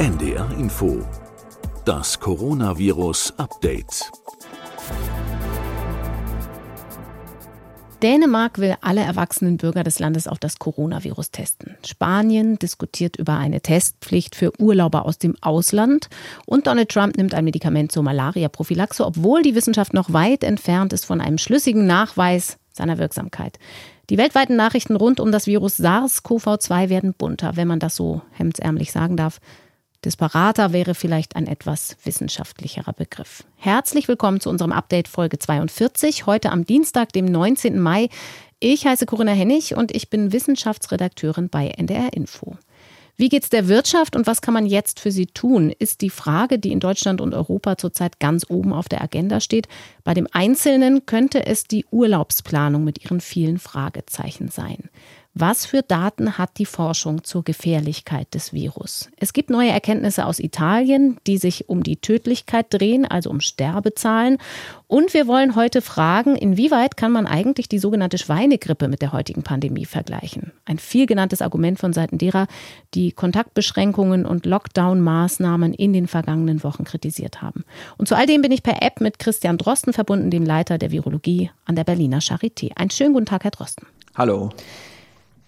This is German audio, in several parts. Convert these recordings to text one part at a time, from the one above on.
NDR Info. Das Coronavirus Update. Dänemark will alle erwachsenen Bürger des Landes auf das Coronavirus testen. Spanien diskutiert über eine Testpflicht für Urlauber aus dem Ausland. Und Donald Trump nimmt ein Medikament zur Malaria-Prophylaxe, obwohl die Wissenschaft noch weit entfernt ist von einem schlüssigen Nachweis seiner Wirksamkeit. Die weltweiten Nachrichten rund um das Virus SARS-CoV-2 werden bunter, wenn man das so hemdsärmlich sagen darf. Disparater wäre vielleicht ein etwas wissenschaftlicherer Begriff. Herzlich willkommen zu unserem Update Folge 42, heute am Dienstag, dem 19. Mai. Ich heiße Corinna Hennig und ich bin Wissenschaftsredakteurin bei NDR Info. Wie geht's der Wirtschaft und was kann man jetzt für sie tun, ist die Frage, die in Deutschland und Europa zurzeit ganz oben auf der Agenda steht. Bei dem Einzelnen könnte es die Urlaubsplanung mit ihren vielen Fragezeichen sein. Was für Daten hat die Forschung zur Gefährlichkeit des Virus? Es gibt neue Erkenntnisse aus Italien, die sich um die Tödlichkeit drehen, also um Sterbezahlen. Und wir wollen heute fragen, inwieweit kann man eigentlich die sogenannte Schweinegrippe mit der heutigen Pandemie vergleichen? Ein viel genanntes Argument von Seiten derer, die Kontaktbeschränkungen und Lockdown-Maßnahmen in den vergangenen Wochen kritisiert haben. Und zu all dem bin ich per App mit Christian Drosten verbunden, dem Leiter der Virologie an der Berliner Charité. Einen schönen guten Tag, Herr Drosten. Hallo.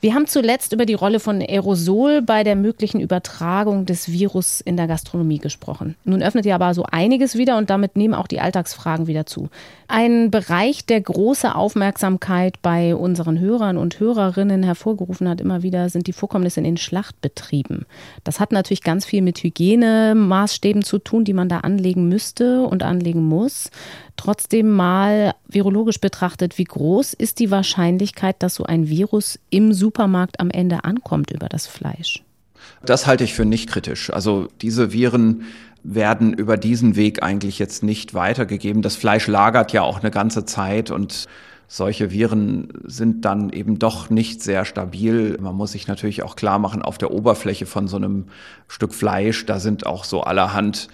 Wir haben zuletzt über die Rolle von Aerosol bei der möglichen Übertragung des Virus in der Gastronomie gesprochen. Nun öffnet ja aber so einiges wieder und damit nehmen auch die Alltagsfragen wieder zu. Ein Bereich, der große Aufmerksamkeit bei unseren Hörern und Hörerinnen hervorgerufen hat, immer wieder sind die Vorkommnisse in den Schlachtbetrieben. Das hat natürlich ganz viel mit Hygienemaßstäben zu tun, die man da anlegen müsste und anlegen muss. Trotzdem mal virologisch betrachtet, wie groß ist die Wahrscheinlichkeit, dass so ein Virus im Supermarkt am Ende ankommt über das Fleisch? Das halte ich für nicht kritisch. Also diese Viren werden über diesen Weg eigentlich jetzt nicht weitergegeben. Das Fleisch lagert ja auch eine ganze Zeit und solche Viren sind dann eben doch nicht sehr stabil. Man muss sich natürlich auch klar machen, auf der Oberfläche von so einem Stück Fleisch, da sind auch so allerhand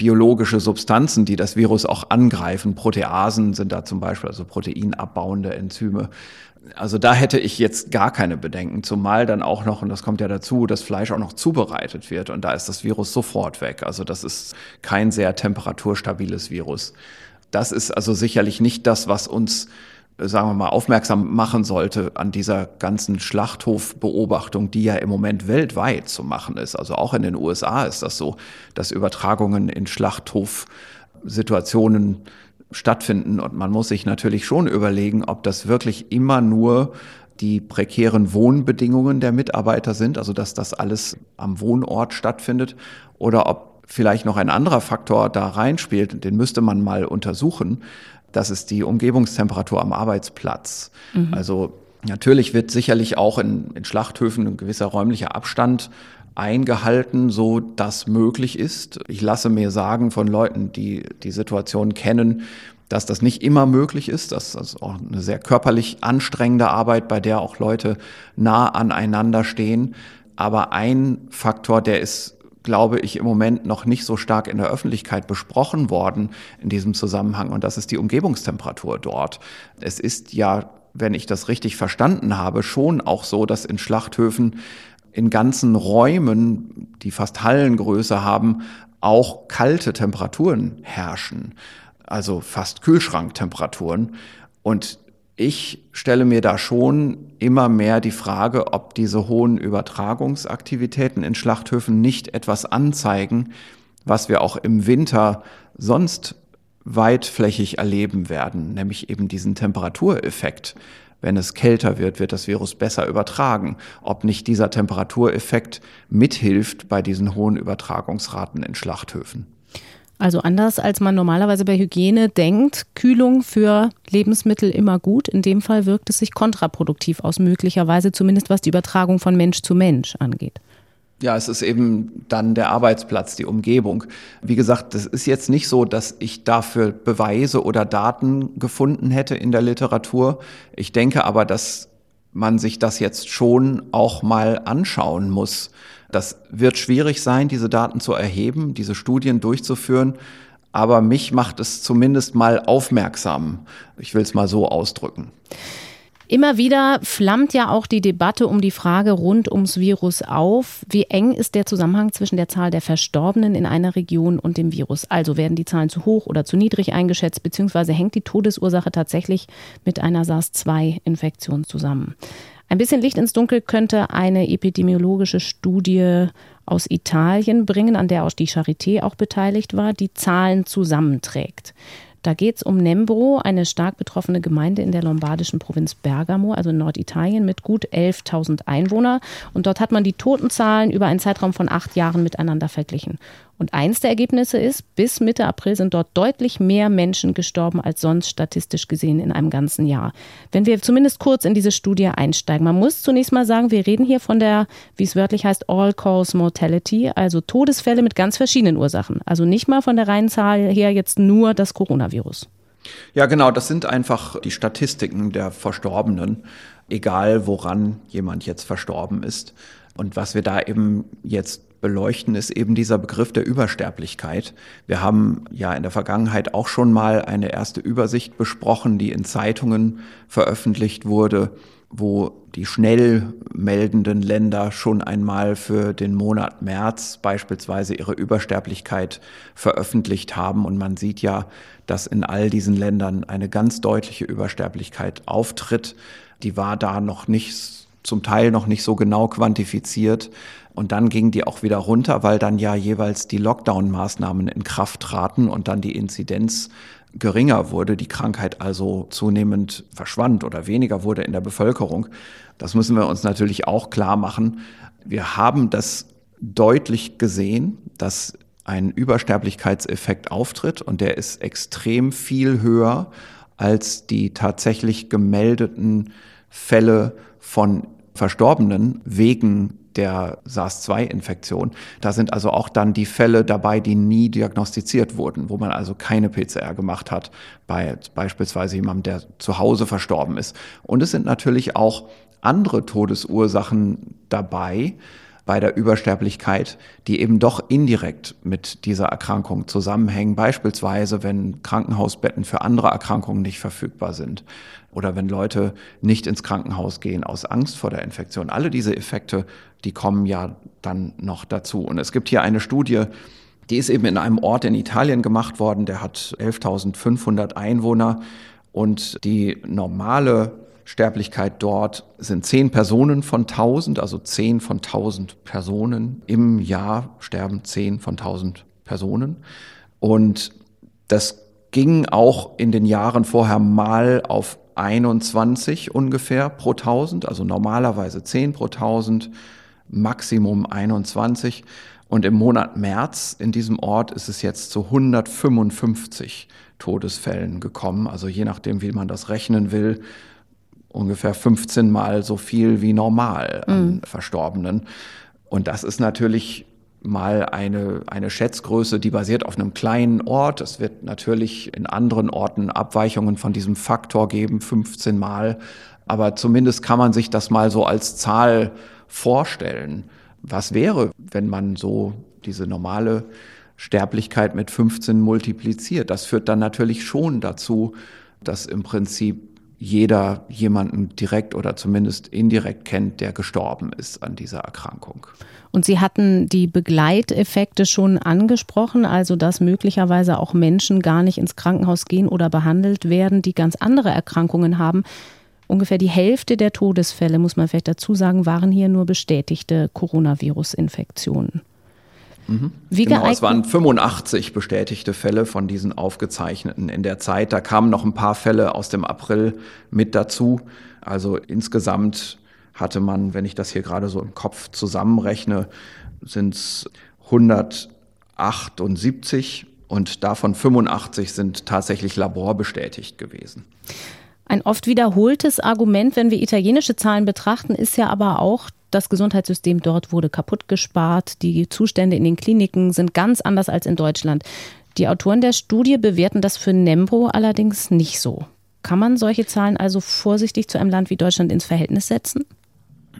biologische Substanzen, die das Virus auch angreifen. Proteasen sind da zum Beispiel, also proteinabbauende Enzyme. Also da hätte ich jetzt gar keine Bedenken, zumal dann auch noch, und das kommt ja dazu, das Fleisch auch noch zubereitet wird und da ist das Virus sofort weg. Also das ist kein sehr temperaturstabiles Virus. Das ist also sicherlich nicht das, was uns sagen wir mal, aufmerksam machen sollte an dieser ganzen Schlachthofbeobachtung, die ja im Moment weltweit zu machen ist. Also auch in den USA ist das so, dass Übertragungen in Schlachthofsituationen stattfinden. Und man muss sich natürlich schon überlegen, ob das wirklich immer nur die prekären Wohnbedingungen der Mitarbeiter sind, also dass das alles am Wohnort stattfindet, oder ob vielleicht noch ein anderer Faktor da reinspielt, den müsste man mal untersuchen, das ist die Umgebungstemperatur am Arbeitsplatz. Mhm. Also natürlich wird sicherlich auch in, in Schlachthöfen ein gewisser räumlicher Abstand eingehalten, so dass möglich ist. Ich lasse mir sagen von Leuten, die die Situation kennen, dass das nicht immer möglich ist. Das ist auch eine sehr körperlich anstrengende Arbeit, bei der auch Leute nah aneinander stehen. Aber ein Faktor, der ist glaube ich, im Moment noch nicht so stark in der Öffentlichkeit besprochen worden in diesem Zusammenhang. Und das ist die Umgebungstemperatur dort. Es ist ja, wenn ich das richtig verstanden habe, schon auch so, dass in Schlachthöfen in ganzen Räumen, die fast Hallengröße haben, auch kalte Temperaturen herrschen. Also fast Kühlschranktemperaturen. Und ich stelle mir da schon immer mehr die Frage, ob diese hohen Übertragungsaktivitäten in Schlachthöfen nicht etwas anzeigen, was wir auch im Winter sonst weitflächig erleben werden, nämlich eben diesen Temperatureffekt. Wenn es kälter wird, wird das Virus besser übertragen. Ob nicht dieser Temperatureffekt mithilft bei diesen hohen Übertragungsraten in Schlachthöfen. Also anders als man normalerweise bei Hygiene denkt, Kühlung für Lebensmittel immer gut. In dem Fall wirkt es sich kontraproduktiv aus, möglicherweise zumindest was die Übertragung von Mensch zu Mensch angeht. Ja, es ist eben dann der Arbeitsplatz, die Umgebung. Wie gesagt, es ist jetzt nicht so, dass ich dafür Beweise oder Daten gefunden hätte in der Literatur. Ich denke aber, dass man sich das jetzt schon auch mal anschauen muss. Das wird schwierig sein, diese Daten zu erheben, diese Studien durchzuführen. Aber mich macht es zumindest mal aufmerksam. Ich will es mal so ausdrücken. Immer wieder flammt ja auch die Debatte um die Frage rund ums Virus auf. Wie eng ist der Zusammenhang zwischen der Zahl der Verstorbenen in einer Region und dem Virus? Also werden die Zahlen zu hoch oder zu niedrig eingeschätzt, beziehungsweise hängt die Todesursache tatsächlich mit einer SARS-2-Infektion zusammen? Ein bisschen Licht ins Dunkel könnte eine epidemiologische Studie aus Italien bringen, an der auch die Charité auch beteiligt war, die Zahlen zusammenträgt. Da geht es um Nembro, eine stark betroffene Gemeinde in der lombardischen Provinz Bergamo, also in Norditalien, mit gut 11.000 Einwohnern. Und dort hat man die Totenzahlen über einen Zeitraum von acht Jahren miteinander verglichen. Und eins der Ergebnisse ist, bis Mitte April sind dort deutlich mehr Menschen gestorben als sonst statistisch gesehen in einem ganzen Jahr. Wenn wir zumindest kurz in diese Studie einsteigen, man muss zunächst mal sagen, wir reden hier von der, wie es wörtlich heißt, All-Cause Mortality, also Todesfälle mit ganz verschiedenen Ursachen. Also nicht mal von der reinen Zahl her jetzt nur das Coronavirus. Ja, genau, das sind einfach die Statistiken der Verstorbenen, egal woran jemand jetzt verstorben ist. Und was wir da eben jetzt beleuchten, ist eben dieser Begriff der Übersterblichkeit. Wir haben ja in der Vergangenheit auch schon mal eine erste Übersicht besprochen, die in Zeitungen veröffentlicht wurde, wo die schnell meldenden Länder schon einmal für den Monat März beispielsweise ihre Übersterblichkeit veröffentlicht haben. Und man sieht ja, dass in all diesen Ländern eine ganz deutliche Übersterblichkeit auftritt. Die war da noch nicht, zum Teil noch nicht so genau quantifiziert. Und dann ging die auch wieder runter, weil dann ja jeweils die Lockdown-Maßnahmen in Kraft traten und dann die Inzidenz geringer wurde, die Krankheit also zunehmend verschwand oder weniger wurde in der Bevölkerung. Das müssen wir uns natürlich auch klar machen. Wir haben das deutlich gesehen, dass ein Übersterblichkeitseffekt auftritt und der ist extrem viel höher als die tatsächlich gemeldeten Fälle von Verstorbenen wegen der SARS-2-Infektion. Da sind also auch dann die Fälle dabei, die nie diagnostiziert wurden, wo man also keine PCR gemacht hat, bei beispielsweise jemandem, der zu Hause verstorben ist. Und es sind natürlich auch andere Todesursachen dabei, bei der Übersterblichkeit, die eben doch indirekt mit dieser Erkrankung zusammenhängen. Beispielsweise, wenn Krankenhausbetten für andere Erkrankungen nicht verfügbar sind oder wenn Leute nicht ins Krankenhaus gehen aus Angst vor der Infektion. Alle diese Effekte, die kommen ja dann noch dazu. Und es gibt hier eine Studie, die ist eben in einem Ort in Italien gemacht worden, der hat 11.500 Einwohner und die normale Sterblichkeit dort sind zehn Personen von tausend, also zehn von tausend Personen. Im Jahr sterben zehn von tausend Personen. Und das ging auch in den Jahren vorher mal auf 21 ungefähr pro tausend, also normalerweise zehn pro tausend, Maximum 21. Und im Monat März in diesem Ort ist es jetzt zu 155 Todesfällen gekommen. Also je nachdem, wie man das rechnen will, ungefähr 15 Mal so viel wie normal an mhm. Verstorbenen. Und das ist natürlich mal eine, eine Schätzgröße, die basiert auf einem kleinen Ort. Es wird natürlich in anderen Orten Abweichungen von diesem Faktor geben, 15 Mal. Aber zumindest kann man sich das mal so als Zahl vorstellen. Was wäre, wenn man so diese normale Sterblichkeit mit 15 multipliziert? Das führt dann natürlich schon dazu, dass im Prinzip jeder jemanden direkt oder zumindest indirekt kennt, der gestorben ist an dieser Erkrankung. Und Sie hatten die Begleiteffekte schon angesprochen, also dass möglicherweise auch Menschen gar nicht ins Krankenhaus gehen oder behandelt werden, die ganz andere Erkrankungen haben. Ungefähr die Hälfte der Todesfälle, muss man vielleicht dazu sagen, waren hier nur bestätigte Coronavirus-Infektionen. Mhm. Wie genau, geeignet? es waren 85 bestätigte Fälle von diesen aufgezeichneten in der Zeit. Da kamen noch ein paar Fälle aus dem April mit dazu. Also insgesamt hatte man, wenn ich das hier gerade so im Kopf zusammenrechne, sind es 178 und davon 85 sind tatsächlich laborbestätigt gewesen. Ein oft wiederholtes Argument, wenn wir italienische Zahlen betrachten, ist ja aber auch, das Gesundheitssystem dort wurde kaputt gespart. Die Zustände in den Kliniken sind ganz anders als in Deutschland. Die Autoren der Studie bewerten das für Nembro allerdings nicht so. Kann man solche Zahlen also vorsichtig zu einem Land wie Deutschland ins Verhältnis setzen?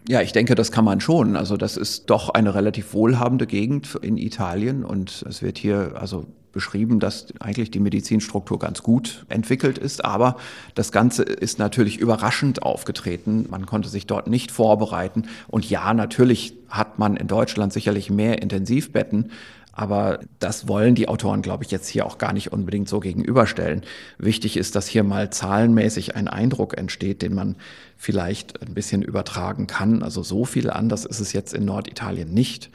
Ja, ich denke, das kann man schon. Also das ist doch eine relativ wohlhabende Gegend in Italien und es wird hier also beschrieben, dass eigentlich die Medizinstruktur ganz gut entwickelt ist, aber das Ganze ist natürlich überraschend aufgetreten. Man konnte sich dort nicht vorbereiten. Und ja, natürlich hat man in Deutschland sicherlich mehr Intensivbetten, aber das wollen die Autoren, glaube ich, jetzt hier auch gar nicht unbedingt so gegenüberstellen. Wichtig ist, dass hier mal zahlenmäßig ein Eindruck entsteht, den man vielleicht ein bisschen übertragen kann. Also so viel anders ist es jetzt in Norditalien nicht.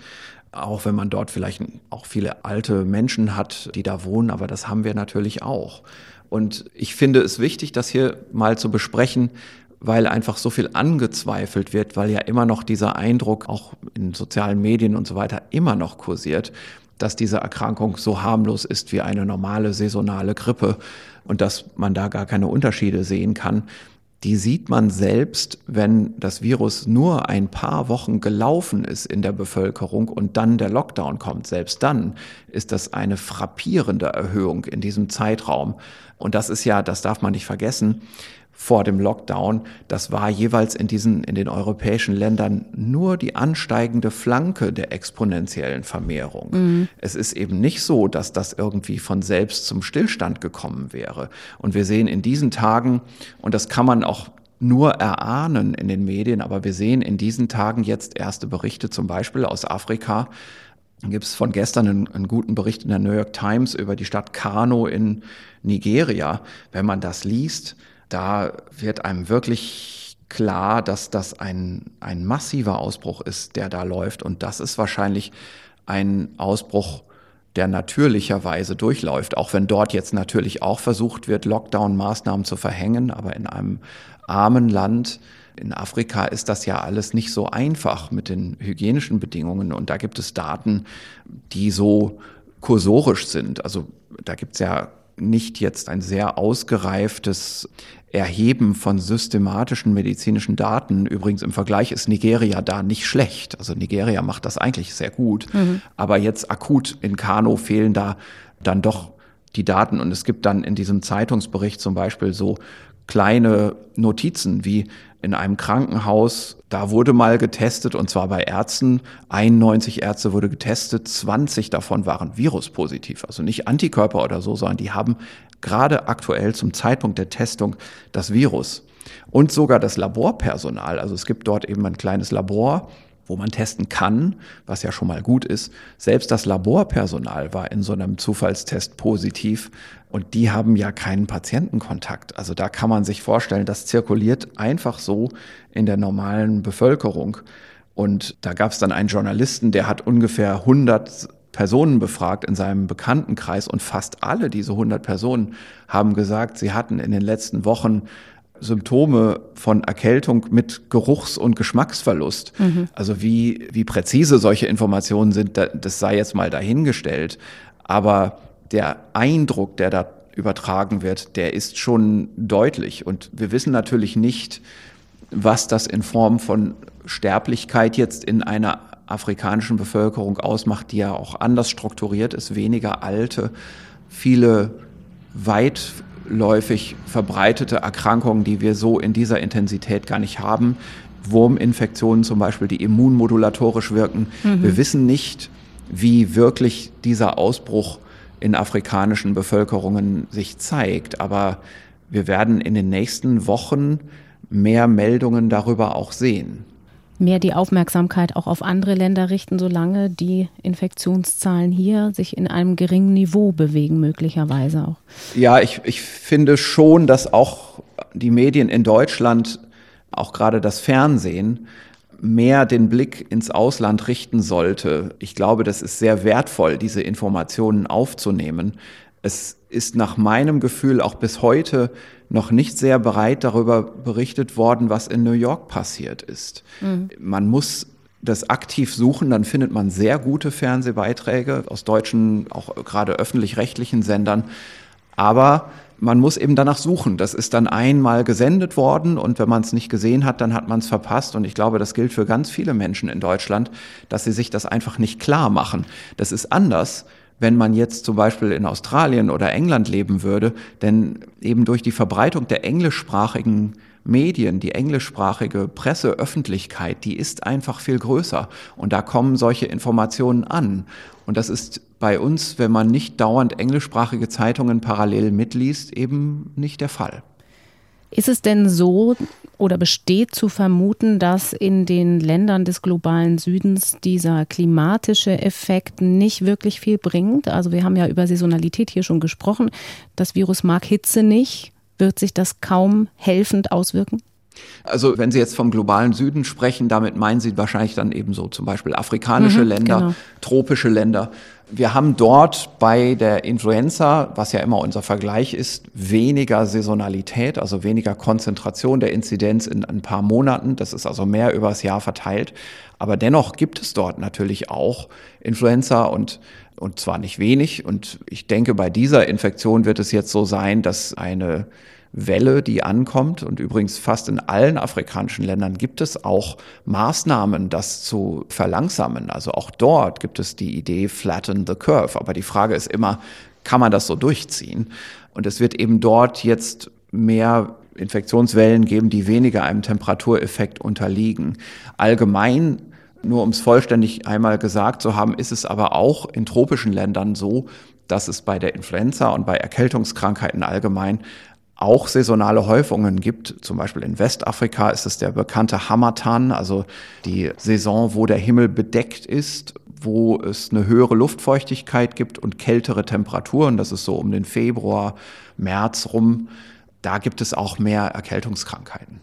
Auch wenn man dort vielleicht auch viele alte Menschen hat, die da wohnen, aber das haben wir natürlich auch. Und ich finde es wichtig, das hier mal zu besprechen, weil einfach so viel angezweifelt wird, weil ja immer noch dieser Eindruck auch in sozialen Medien und so weiter immer noch kursiert, dass diese Erkrankung so harmlos ist wie eine normale saisonale Grippe und dass man da gar keine Unterschiede sehen kann. Die sieht man selbst, wenn das Virus nur ein paar Wochen gelaufen ist in der Bevölkerung und dann der Lockdown kommt. Selbst dann ist das eine frappierende Erhöhung in diesem Zeitraum. Und das ist ja, das darf man nicht vergessen, vor dem Lockdown, das war jeweils in diesen, in den europäischen Ländern nur die ansteigende Flanke der exponentiellen Vermehrung. Mhm. Es ist eben nicht so, dass das irgendwie von selbst zum Stillstand gekommen wäre. Und wir sehen in diesen Tagen, und das kann man auch nur erahnen in den Medien, aber wir sehen in diesen Tagen jetzt erste Berichte, zum Beispiel aus Afrika, dann gibt es von gestern einen, einen, guten Bericht in der New York Times über die Stadt Kano in Nigeria. Wenn man das liest, da wird einem wirklich klar, dass das ein, ein massiver Ausbruch ist, der da läuft. Und das ist wahrscheinlich ein Ausbruch, der natürlicherweise durchläuft, auch wenn dort jetzt natürlich auch versucht wird, Lockdown-Maßnahmen zu verhängen. Aber in einem armen Land in Afrika ist das ja alles nicht so einfach mit den hygienischen Bedingungen. Und da gibt es Daten, die so kursorisch sind. Also da gibt es ja nicht jetzt ein sehr ausgereiftes Erheben von systematischen medizinischen Daten. Übrigens im Vergleich ist Nigeria da nicht schlecht. Also Nigeria macht das eigentlich sehr gut. Mhm. Aber jetzt akut in Kano fehlen da dann doch die Daten. Und es gibt dann in diesem Zeitungsbericht zum Beispiel so kleine Notizen wie in einem Krankenhaus, da wurde mal getestet und zwar bei Ärzten. 91 Ärzte wurde getestet, 20 davon waren viruspositiv, also nicht Antikörper oder so, sondern die haben gerade aktuell zum Zeitpunkt der Testung das Virus. Und sogar das Laborpersonal, also es gibt dort eben ein kleines Labor, wo man testen kann, was ja schon mal gut ist. Selbst das Laborpersonal war in so einem Zufallstest positiv und die haben ja keinen Patientenkontakt. Also da kann man sich vorstellen, das zirkuliert einfach so in der normalen Bevölkerung. Und da gab es dann einen Journalisten, der hat ungefähr 100 Personen befragt in seinem Bekanntenkreis und fast alle diese 100 Personen haben gesagt, sie hatten in den letzten Wochen Symptome von Erkältung mit Geruchs- und Geschmacksverlust. Mhm. Also wie, wie präzise solche Informationen sind, das sei jetzt mal dahingestellt. Aber der Eindruck, der da übertragen wird, der ist schon deutlich. Und wir wissen natürlich nicht, was das in Form von Sterblichkeit jetzt in einer afrikanischen Bevölkerung ausmacht, die ja auch anders strukturiert ist, weniger alte, viele weit läufig verbreitete Erkrankungen, die wir so in dieser Intensität gar nicht haben. Wurminfektionen zum Beispiel, die immunmodulatorisch wirken. Mhm. Wir wissen nicht, wie wirklich dieser Ausbruch in afrikanischen Bevölkerungen sich zeigt. Aber wir werden in den nächsten Wochen mehr Meldungen darüber auch sehen mehr die Aufmerksamkeit auch auf andere Länder richten, solange die Infektionszahlen hier sich in einem geringen Niveau bewegen, möglicherweise auch. Ja, ich, ich finde schon, dass auch die Medien in Deutschland, auch gerade das Fernsehen, mehr den Blick ins Ausland richten sollte. Ich glaube, das ist sehr wertvoll, diese Informationen aufzunehmen. Es ist nach meinem Gefühl auch bis heute noch nicht sehr bereit darüber berichtet worden, was in New York passiert ist. Mhm. Man muss das aktiv suchen, dann findet man sehr gute Fernsehbeiträge aus deutschen, auch gerade öffentlich-rechtlichen Sendern. Aber man muss eben danach suchen. Das ist dann einmal gesendet worden und wenn man es nicht gesehen hat, dann hat man es verpasst. Und ich glaube, das gilt für ganz viele Menschen in Deutschland, dass sie sich das einfach nicht klar machen. Das ist anders, wenn man jetzt zum Beispiel in Australien oder England leben würde, denn eben durch die Verbreitung der englischsprachigen Medien, die englischsprachige Presseöffentlichkeit, die ist einfach viel größer. Und da kommen solche Informationen an. Und das ist bei uns, wenn man nicht dauernd englischsprachige Zeitungen parallel mitliest, eben nicht der Fall. Ist es denn so oder besteht zu vermuten, dass in den Ländern des globalen Südens dieser klimatische Effekt nicht wirklich viel bringt? Also wir haben ja über Saisonalität hier schon gesprochen. Das Virus mag Hitze nicht. Wird sich das kaum helfend auswirken? Also wenn Sie jetzt vom globalen Süden sprechen, damit meinen Sie wahrscheinlich dann eben so zum Beispiel afrikanische mhm, Länder, genau. tropische Länder. Wir haben dort bei der Influenza, was ja immer unser Vergleich ist, weniger Saisonalität, also weniger Konzentration der Inzidenz in ein paar Monaten. Das ist also mehr übers Jahr verteilt. Aber dennoch gibt es dort natürlich auch Influenza und und zwar nicht wenig. Und ich denke, bei dieser Infektion wird es jetzt so sein, dass eine Welle, die ankommt. Und übrigens fast in allen afrikanischen Ländern gibt es auch Maßnahmen, das zu verlangsamen. Also auch dort gibt es die Idee flatten the curve. Aber die Frage ist immer, kann man das so durchziehen? Und es wird eben dort jetzt mehr Infektionswellen geben, die weniger einem Temperatureffekt unterliegen. Allgemein nur um es vollständig einmal gesagt zu haben, ist es aber auch in tropischen Ländern so, dass es bei der Influenza und bei Erkältungskrankheiten allgemein auch saisonale Häufungen gibt. Zum Beispiel in Westafrika ist es der bekannte Hamatan, also die Saison, wo der Himmel bedeckt ist, wo es eine höhere Luftfeuchtigkeit gibt und kältere Temperaturen. Das ist so um den Februar, März rum. Da gibt es auch mehr Erkältungskrankheiten.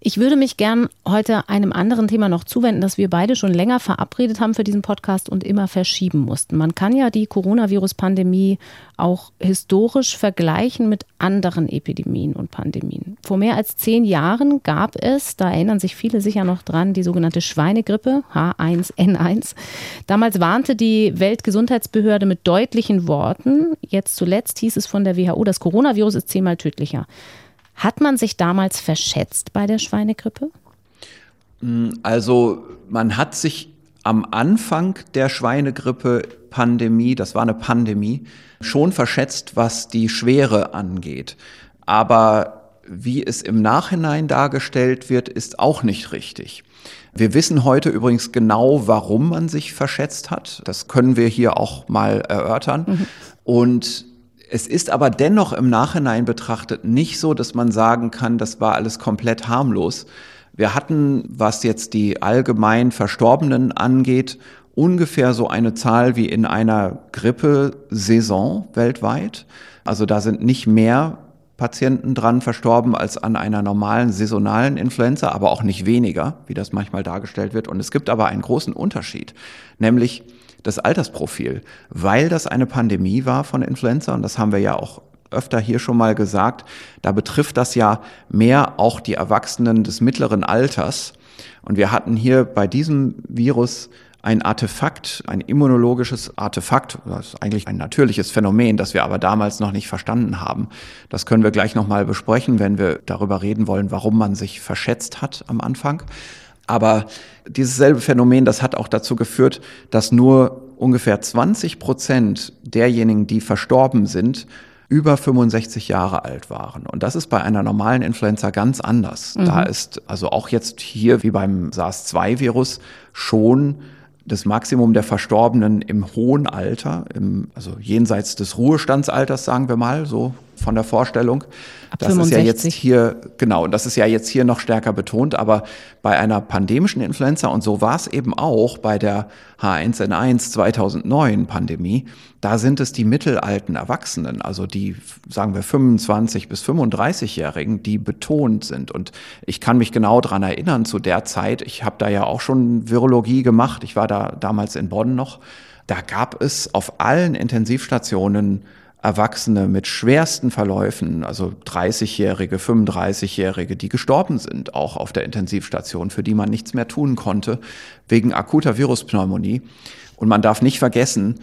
Ich würde mich gern heute einem anderen Thema noch zuwenden, das wir beide schon länger verabredet haben für diesen Podcast und immer verschieben mussten. Man kann ja die Coronavirus-Pandemie auch historisch vergleichen mit anderen Epidemien und Pandemien. Vor mehr als zehn Jahren gab es, da erinnern sich viele sicher noch dran, die sogenannte Schweinegrippe H1N1. Damals warnte die Weltgesundheitsbehörde mit deutlichen Worten. Jetzt zuletzt hieß es von der WHO, das Coronavirus ist zehnmal tödlicher. Hat man sich damals verschätzt bei der Schweinegrippe? Mm, also man hat sich am Anfang der Schweinegrippe-Pandemie, das war eine Pandemie, schon verschätzt, was die Schwere angeht. Aber wie es im Nachhinein dargestellt wird, ist auch nicht richtig. Wir wissen heute übrigens genau, warum man sich verschätzt hat. Das können wir hier auch mal erörtern. Mhm. Und es ist aber dennoch im Nachhinein betrachtet nicht so, dass man sagen kann, das war alles komplett harmlos. Wir hatten, was jetzt die allgemein Verstorbenen angeht, ungefähr so eine Zahl wie in einer Grippesaison weltweit. Also da sind nicht mehr Patienten dran verstorben als an einer normalen saisonalen Influenza, aber auch nicht weniger, wie das manchmal dargestellt wird. Und es gibt aber einen großen Unterschied, nämlich das Altersprofil, weil das eine Pandemie war von Influenza und das haben wir ja auch öfter hier schon mal gesagt, da betrifft das ja mehr auch die Erwachsenen des mittleren Alters. Und wir hatten hier bei diesem Virus ein Artefakt, ein immunologisches Artefakt, das ist eigentlich ein natürliches Phänomen, das wir aber damals noch nicht verstanden haben. Das können wir gleich nochmal besprechen, wenn wir darüber reden wollen, warum man sich verschätzt hat am Anfang. Aber dieses selbe Phänomen, das hat auch dazu geführt, dass nur ungefähr 20 Prozent derjenigen, die verstorben sind, über 65 Jahre alt waren. Und das ist bei einer normalen Influenza ganz anders. Mhm. Da ist also auch jetzt hier wie beim SARS-2-Virus schon das Maximum der Verstorbenen im hohen Alter, im, also jenseits des Ruhestandsalters, sagen wir mal, so von der Vorstellung. Ab das 65. ist ja jetzt hier, genau, das ist ja jetzt hier noch stärker betont, aber bei einer pandemischen Influenza, und so war es eben auch bei der H1N1 2009 Pandemie, da sind es die mittelalten Erwachsenen, also die, sagen wir, 25 bis 35-Jährigen, die betont sind. Und ich kann mich genau dran erinnern zu der Zeit, ich habe da ja auch schon Virologie gemacht, ich war da damals in Bonn noch, da gab es auf allen Intensivstationen Erwachsene mit schwersten Verläufen, also 30-Jährige, 35-Jährige, die gestorben sind, auch auf der Intensivstation, für die man nichts mehr tun konnte, wegen akuter Viruspneumonie. Und man darf nicht vergessen,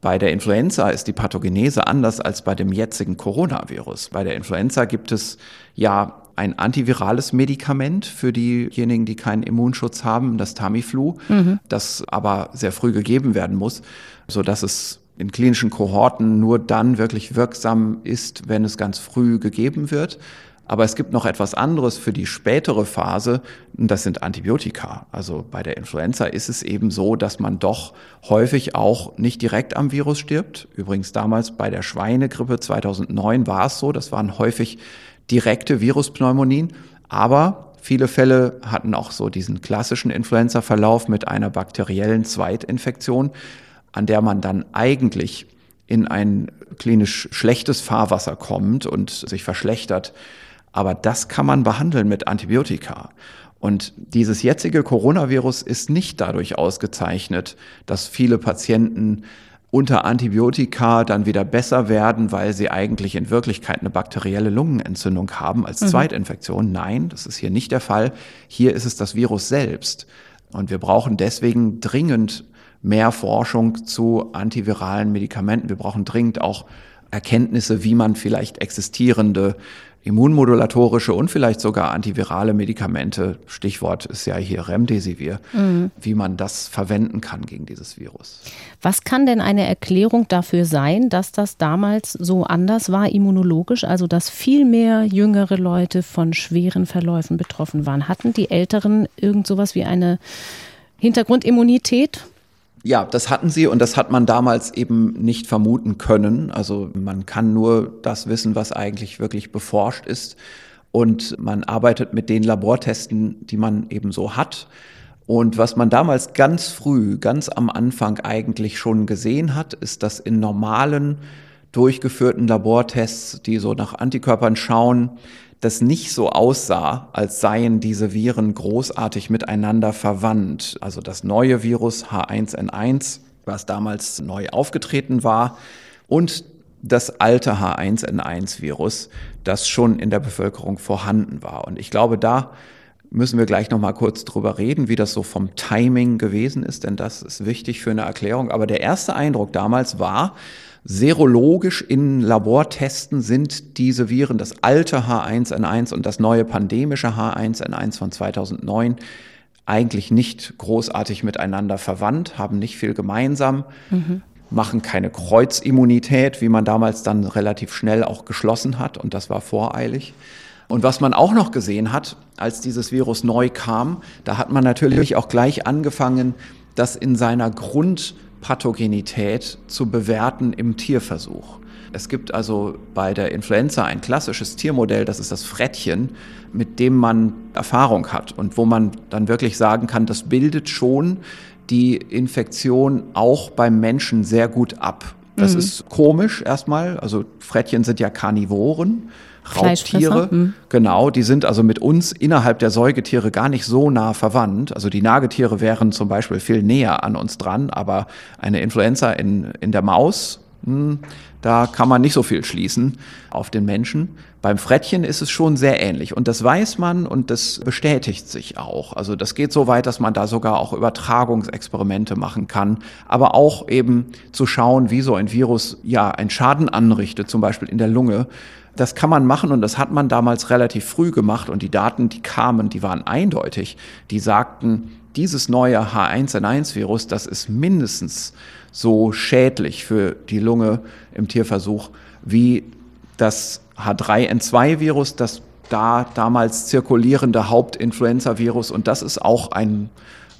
bei der Influenza ist die Pathogenese anders als bei dem jetzigen Coronavirus. Bei der Influenza gibt es ja ein antivirales Medikament für diejenigen, die keinen Immunschutz haben, das Tamiflu, mhm. das aber sehr früh gegeben werden muss, so dass es in klinischen Kohorten nur dann wirklich wirksam ist, wenn es ganz früh gegeben wird. Aber es gibt noch etwas anderes für die spätere Phase, und das sind Antibiotika. Also bei der Influenza ist es eben so, dass man doch häufig auch nicht direkt am Virus stirbt. Übrigens damals bei der Schweinegrippe 2009 war es so, das waren häufig direkte Viruspneumonien, aber viele Fälle hatten auch so diesen klassischen Influenza-Verlauf mit einer bakteriellen Zweitinfektion, an der man dann eigentlich in ein klinisch schlechtes Fahrwasser kommt und sich verschlechtert. Aber das kann man behandeln mit Antibiotika. Und dieses jetzige Coronavirus ist nicht dadurch ausgezeichnet, dass viele Patienten unter Antibiotika dann wieder besser werden, weil sie eigentlich in Wirklichkeit eine bakterielle Lungenentzündung haben als mhm. Zweitinfektion. Nein, das ist hier nicht der Fall. Hier ist es das Virus selbst. Und wir brauchen deswegen dringend mehr Forschung zu antiviralen Medikamenten. Wir brauchen dringend auch Erkenntnisse, wie man vielleicht existierende immunmodulatorische und vielleicht sogar antivirale Medikamente, Stichwort ist ja hier Remdesivir, mhm. wie man das verwenden kann gegen dieses Virus. Was kann denn eine Erklärung dafür sein, dass das damals so anders war immunologisch, also dass viel mehr jüngere Leute von schweren Verläufen betroffen waren? Hatten die Älteren irgend sowas wie eine Hintergrundimmunität? Ja, das hatten sie und das hat man damals eben nicht vermuten können. Also man kann nur das wissen, was eigentlich wirklich beforscht ist. Und man arbeitet mit den Labortesten, die man eben so hat. Und was man damals ganz früh, ganz am Anfang eigentlich schon gesehen hat, ist, dass in normalen durchgeführten Labortests, die so nach Antikörpern schauen, das nicht so aussah, als seien diese Viren großartig miteinander verwandt. Also das neue Virus H1N1, was damals neu aufgetreten war, und das alte H1N1-Virus, das schon in der Bevölkerung vorhanden war. Und ich glaube, da müssen wir gleich noch mal kurz drüber reden, wie das so vom Timing gewesen ist, denn das ist wichtig für eine Erklärung. Aber der erste Eindruck damals war, Serologisch in Labortesten sind diese Viren, das alte H1N1 und das neue pandemische H1N1 von 2009, eigentlich nicht großartig miteinander verwandt, haben nicht viel gemeinsam, mhm. machen keine Kreuzimmunität, wie man damals dann relativ schnell auch geschlossen hat und das war voreilig. Und was man auch noch gesehen hat, als dieses Virus neu kam, da hat man natürlich auch gleich angefangen, das in seiner Grund Pathogenität zu bewerten im Tierversuch. Es gibt also bei der Influenza ein klassisches Tiermodell, das ist das Frettchen, mit dem man Erfahrung hat und wo man dann wirklich sagen kann, das bildet schon die Infektion auch beim Menschen sehr gut ab. Das mhm. ist komisch erstmal. Also Frettchen sind ja Karnivoren. Raubtiere. Hm. Genau, die sind also mit uns innerhalb der Säugetiere gar nicht so nah verwandt. Also die Nagetiere wären zum Beispiel viel näher an uns dran, aber eine Influenza in, in der Maus, da kann man nicht so viel schließen auf den Menschen. Beim Frettchen ist es schon sehr ähnlich und das weiß man und das bestätigt sich auch. Also das geht so weit, dass man da sogar auch Übertragungsexperimente machen kann, aber auch eben zu schauen, wie so ein Virus ja einen Schaden anrichtet, zum Beispiel in der Lunge. Das kann man machen und das hat man damals relativ früh gemacht und die Daten, die kamen, die waren eindeutig. Die sagten, dieses neue H1N1-Virus, das ist mindestens so schädlich für die Lunge im Tierversuch wie das H3N2-Virus, das da damals zirkulierende Hauptinfluenza-Virus und das ist auch ein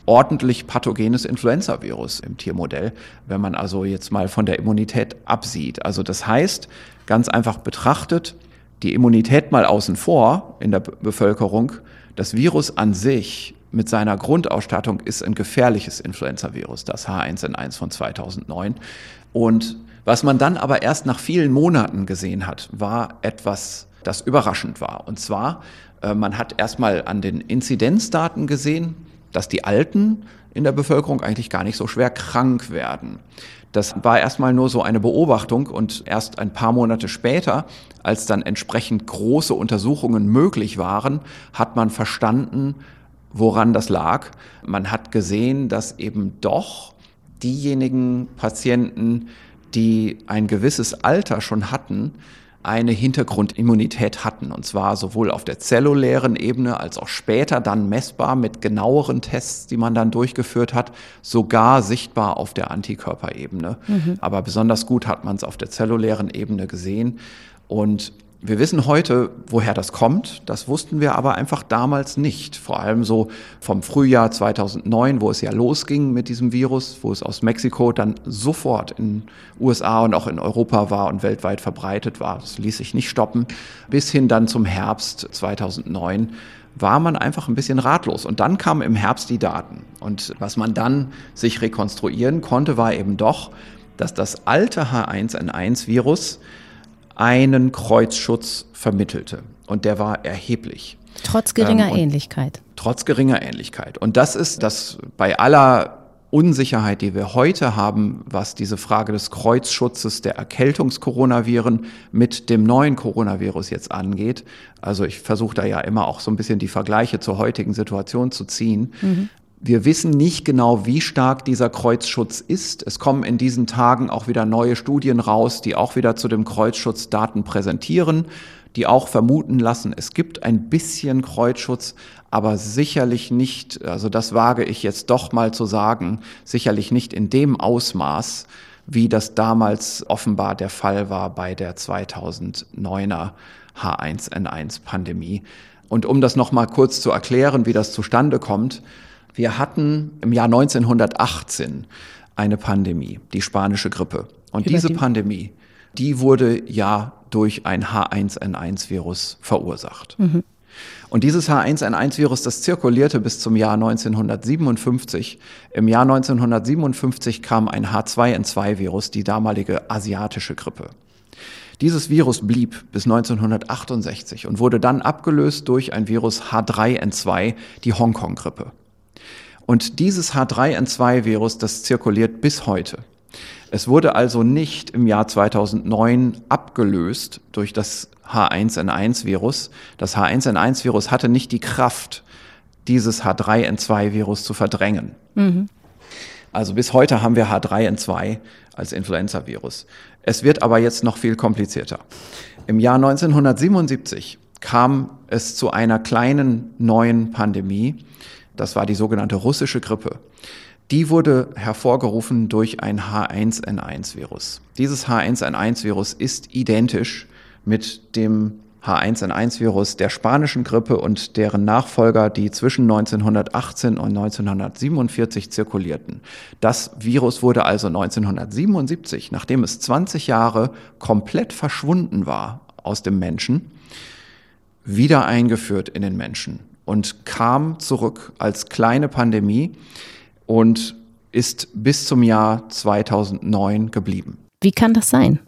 ordentlich pathogenes Influenza-Virus im Tiermodell, wenn man also jetzt mal von der Immunität absieht. Also das heißt, ganz einfach betrachtet, die Immunität mal außen vor in der Bevölkerung, das Virus an sich mit seiner Grundausstattung ist ein gefährliches Influenza-Virus, das H1N1 von 2009. Und was man dann aber erst nach vielen Monaten gesehen hat, war etwas, das überraschend war. Und zwar, äh, man hat erstmal an den Inzidenzdaten gesehen, dass die Alten in der Bevölkerung eigentlich gar nicht so schwer krank werden. Das war erstmal nur so eine Beobachtung und erst ein paar Monate später, als dann entsprechend große Untersuchungen möglich waren, hat man verstanden, woran das lag. Man hat gesehen, dass eben doch diejenigen Patienten, die ein gewisses Alter schon hatten, eine Hintergrundimmunität hatten. Und zwar sowohl auf der zellulären Ebene als auch später dann messbar mit genaueren Tests, die man dann durchgeführt hat, sogar sichtbar auf der Antikörperebene. Mhm. Aber besonders gut hat man es auf der zellulären Ebene gesehen. Und Wir wissen heute, woher das kommt. Das wussten wir aber einfach damals nicht. Vor allem so vom Frühjahr 2009, wo es ja losging mit diesem Virus, wo es aus Mexiko dann sofort in USA und auch in Europa war und weltweit verbreitet war. Das ließ sich nicht stoppen. Bis hin dann zum Herbst 2009 war man einfach ein bisschen ratlos. Und dann kamen im Herbst die Daten. Und was man dann sich rekonstruieren konnte, war eben doch, dass das alte H1N1-Virus einen Kreuzschutz vermittelte. Und der war erheblich. Trotz geringer ähm, Ähnlichkeit. Trotz geringer Ähnlichkeit. Und das ist das bei aller Unsicherheit, die wir heute haben, was diese Frage des Kreuzschutzes der Erkältungskoronaviren mit dem neuen Coronavirus jetzt angeht. Also ich versuche da ja immer auch so ein bisschen die Vergleiche zur heutigen Situation zu ziehen. Mhm. Wir wissen nicht genau, wie stark dieser Kreuzschutz ist. Es kommen in diesen Tagen auch wieder neue Studien raus, die auch wieder zu dem Kreuzschutz Daten präsentieren, die auch vermuten lassen, es gibt ein bisschen Kreuzschutz, aber sicherlich nicht, also das wage ich jetzt doch mal zu sagen, sicherlich nicht in dem Ausmaß, wie das damals offenbar der Fall war bei der 2009er H1N1 Pandemie. Und um das noch mal kurz zu erklären, wie das zustande kommt, wir hatten im Jahr 1918 eine Pandemie, die spanische Grippe. Und Über diese die Pandemie, die wurde ja durch ein H1N1-Virus verursacht. Mhm. Und dieses H1N1-Virus, das zirkulierte bis zum Jahr 1957. Im Jahr 1957 kam ein H2N2-Virus, die damalige asiatische Grippe. Dieses Virus blieb bis 1968 und wurde dann abgelöst durch ein Virus H3N2, die Hongkong-Grippe. Und dieses H3N2-Virus, das zirkuliert bis heute. Es wurde also nicht im Jahr 2009 abgelöst durch das H1N1-Virus. Das H1N1-Virus hatte nicht die Kraft, dieses H3N2-Virus zu verdrängen. Mhm. Also bis heute haben wir H3N2 als Influenza-Virus. Es wird aber jetzt noch viel komplizierter. Im Jahr 1977 kam es zu einer kleinen neuen Pandemie, das war die sogenannte russische Grippe. Die wurde hervorgerufen durch ein H1N1-Virus. Dieses H1N1-Virus ist identisch mit dem H1N1-Virus der spanischen Grippe und deren Nachfolger, die zwischen 1918 und 1947 zirkulierten. Das Virus wurde also 1977, nachdem es 20 Jahre komplett verschwunden war aus dem Menschen, wieder eingeführt in den Menschen und kam zurück als kleine Pandemie und ist bis zum Jahr 2009 geblieben. Wie kann das sein?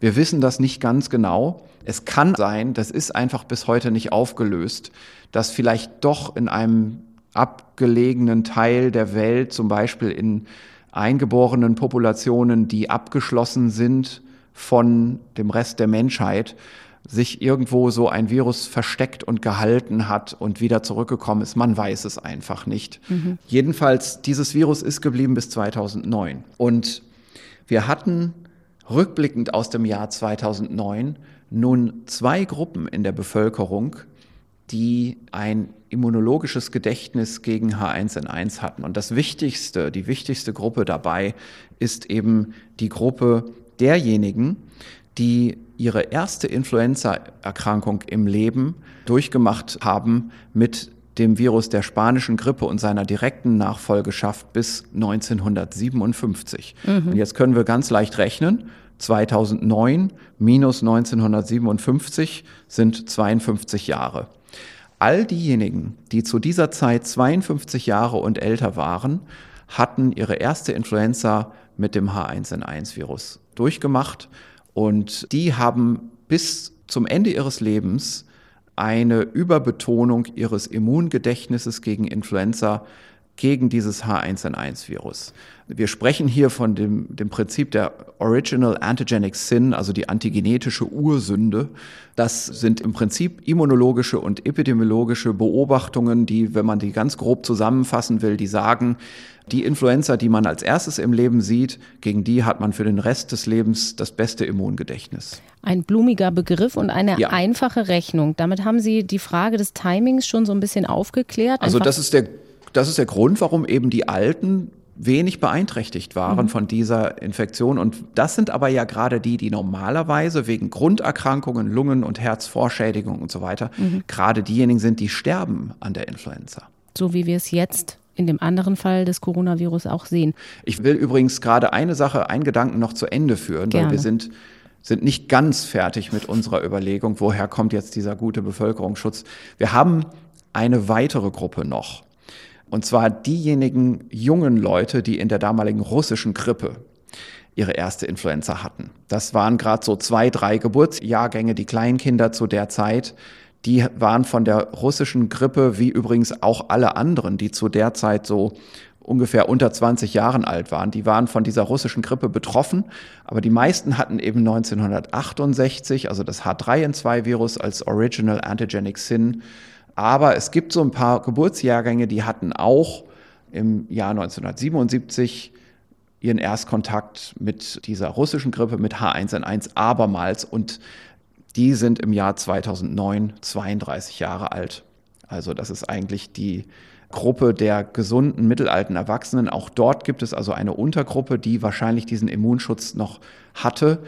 Wir wissen das nicht ganz genau. Es kann sein, das ist einfach bis heute nicht aufgelöst, dass vielleicht doch in einem abgelegenen Teil der Welt, zum Beispiel in eingeborenen Populationen, die abgeschlossen sind von dem Rest der Menschheit, sich irgendwo so ein Virus versteckt und gehalten hat und wieder zurückgekommen ist. Man weiß es einfach nicht. Mhm. Jedenfalls, dieses Virus ist geblieben bis 2009. Und wir hatten rückblickend aus dem Jahr 2009 nun zwei Gruppen in der Bevölkerung, die ein immunologisches Gedächtnis gegen H1N1 hatten. Und das Wichtigste, die wichtigste Gruppe dabei ist eben die Gruppe derjenigen, die ihre erste Influenza-Erkrankung im Leben durchgemacht haben mit dem Virus der spanischen Grippe und seiner direkten Nachfolgeschaft bis 1957. Mhm. Und jetzt können wir ganz leicht rechnen. 2009 minus 1957 sind 52 Jahre. All diejenigen, die zu dieser Zeit 52 Jahre und älter waren, hatten ihre erste Influenza mit dem H1N1-Virus durchgemacht und die haben bis zum Ende ihres Lebens eine Überbetonung ihres Immungedächtnisses gegen Influenza gegen dieses H1N1-Virus. Wir sprechen hier von dem, dem Prinzip der Original Antigenic Sin, also die antigenetische Ursünde. Das sind im Prinzip immunologische und epidemiologische Beobachtungen, die, wenn man die ganz grob zusammenfassen will, die sagen, die Influenza, die man als erstes im Leben sieht, gegen die hat man für den Rest des Lebens das beste Immungedächtnis. Ein blumiger Begriff und eine ja. einfache Rechnung. Damit haben Sie die Frage des Timings schon so ein bisschen aufgeklärt. Also das ist der das ist der Grund, warum eben die Alten wenig beeinträchtigt waren mhm. von dieser Infektion. Und das sind aber ja gerade die, die normalerweise wegen Grunderkrankungen, Lungen- und Herzvorschädigung und so weiter, mhm. gerade diejenigen sind, die sterben an der Influenza. So wie wir es jetzt in dem anderen Fall des Coronavirus auch sehen. Ich will übrigens gerade eine Sache, einen Gedanken noch zu Ende führen, Gerne. weil wir sind sind nicht ganz fertig mit unserer Überlegung, woher kommt jetzt dieser gute Bevölkerungsschutz. Wir haben eine weitere Gruppe noch. Und zwar diejenigen jungen Leute, die in der damaligen russischen Grippe ihre erste Influenza hatten. Das waren gerade so zwei, drei Geburtsjahrgänge, die Kleinkinder zu der Zeit. Die waren von der russischen Grippe, wie übrigens auch alle anderen, die zu der Zeit so ungefähr unter 20 Jahren alt waren. Die waren von dieser russischen Grippe betroffen, aber die meisten hatten eben 1968, also das H3N2-Virus als Original Antigenic Sin. Aber es gibt so ein paar Geburtsjahrgänge, die hatten auch im Jahr 1977 ihren Erstkontakt mit dieser russischen Grippe, mit H1N1 abermals und die sind im Jahr 2009 32 Jahre alt. Also das ist eigentlich die Gruppe der gesunden mittelalten Erwachsenen. Auch dort gibt es also eine Untergruppe, die wahrscheinlich diesen Immunschutz noch hatte.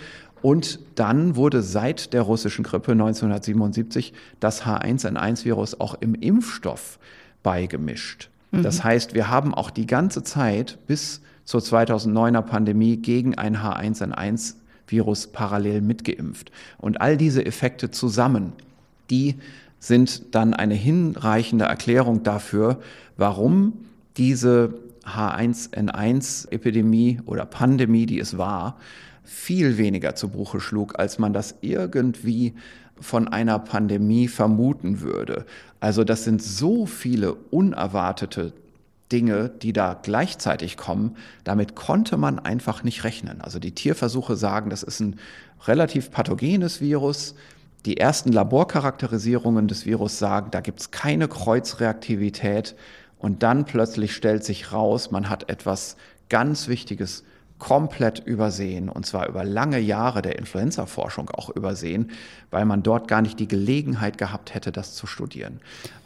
Und dann wurde seit der russischen Grippe 1977 das H1N1-Virus auch im Impfstoff beigemischt. Mhm. Das heißt, wir haben auch die ganze Zeit bis zur 2009er Pandemie gegen ein H1N1-Virus parallel mitgeimpft. Und all diese Effekte zusammen, die sind dann eine hinreichende Erklärung dafür, warum diese H1N1-Epidemie oder Pandemie, die es war, viel weniger zu Bruche schlug, als man das irgendwie von einer Pandemie vermuten würde. Also das sind so viele unerwartete Dinge, die da gleichzeitig kommen. Damit konnte man einfach nicht rechnen. Also die Tierversuche sagen, das ist ein relativ pathogenes Virus. Die ersten Laborcharakterisierungen des Virus sagen, da gibt es keine Kreuzreaktivität. Und dann plötzlich stellt sich raus, man hat etwas ganz Wichtiges komplett übersehen, und zwar über lange Jahre der Influenza-Forschung auch übersehen, weil man dort gar nicht die Gelegenheit gehabt hätte, das zu studieren.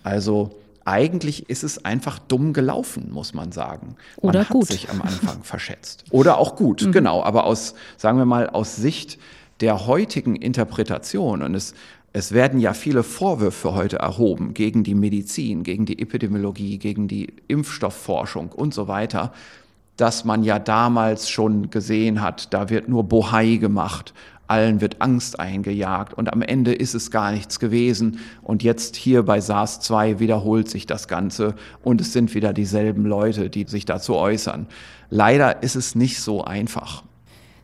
Also eigentlich ist es einfach dumm gelaufen, muss man sagen. Man Oder hat gut. sich am Anfang verschätzt. Oder auch gut, mhm. genau. Aber aus, sagen wir mal, aus Sicht der heutigen Interpretation, und es, es werden ja viele Vorwürfe heute erhoben gegen die Medizin, gegen die Epidemiologie, gegen die Impfstoffforschung und so weiter, dass man ja damals schon gesehen hat, da wird nur Bohai gemacht, allen wird Angst eingejagt. Und am Ende ist es gar nichts gewesen. Und jetzt hier bei SARS-2 wiederholt sich das Ganze. Und es sind wieder dieselben Leute, die sich dazu äußern. Leider ist es nicht so einfach.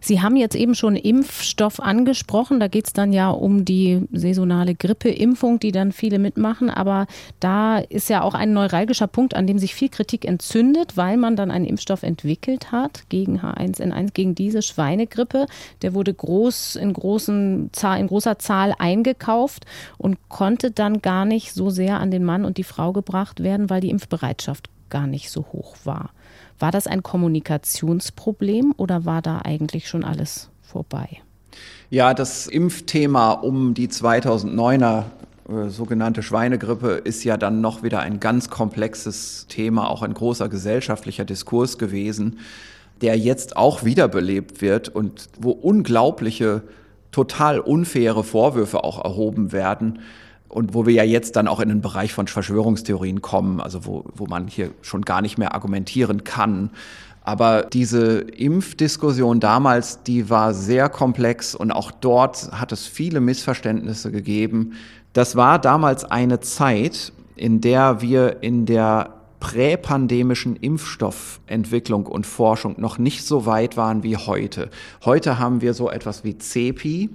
Sie haben jetzt eben schon Impfstoff angesprochen. Da geht es dann ja um die saisonale Grippeimpfung, die dann viele mitmachen. Aber da ist ja auch ein neuralgischer Punkt, an dem sich viel Kritik entzündet, weil man dann einen Impfstoff entwickelt hat gegen H1N1, gegen diese Schweinegrippe. Der wurde groß in, großen, in großer Zahl eingekauft und konnte dann gar nicht so sehr an den Mann und die Frau gebracht werden, weil die Impfbereitschaft gar nicht so hoch war. War das ein Kommunikationsproblem oder war da eigentlich schon alles vorbei? Ja, das Impfthema um die 2009er äh, sogenannte Schweinegrippe ist ja dann noch wieder ein ganz komplexes Thema, auch ein großer gesellschaftlicher Diskurs gewesen, der jetzt auch wiederbelebt wird und wo unglaubliche, total unfaire Vorwürfe auch erhoben werden und wo wir ja jetzt dann auch in den Bereich von Verschwörungstheorien kommen, also wo, wo man hier schon gar nicht mehr argumentieren kann. Aber diese Impfdiskussion damals, die war sehr komplex und auch dort hat es viele Missverständnisse gegeben. Das war damals eine Zeit, in der wir in der präpandemischen Impfstoffentwicklung und Forschung noch nicht so weit waren wie heute. Heute haben wir so etwas wie CEPI,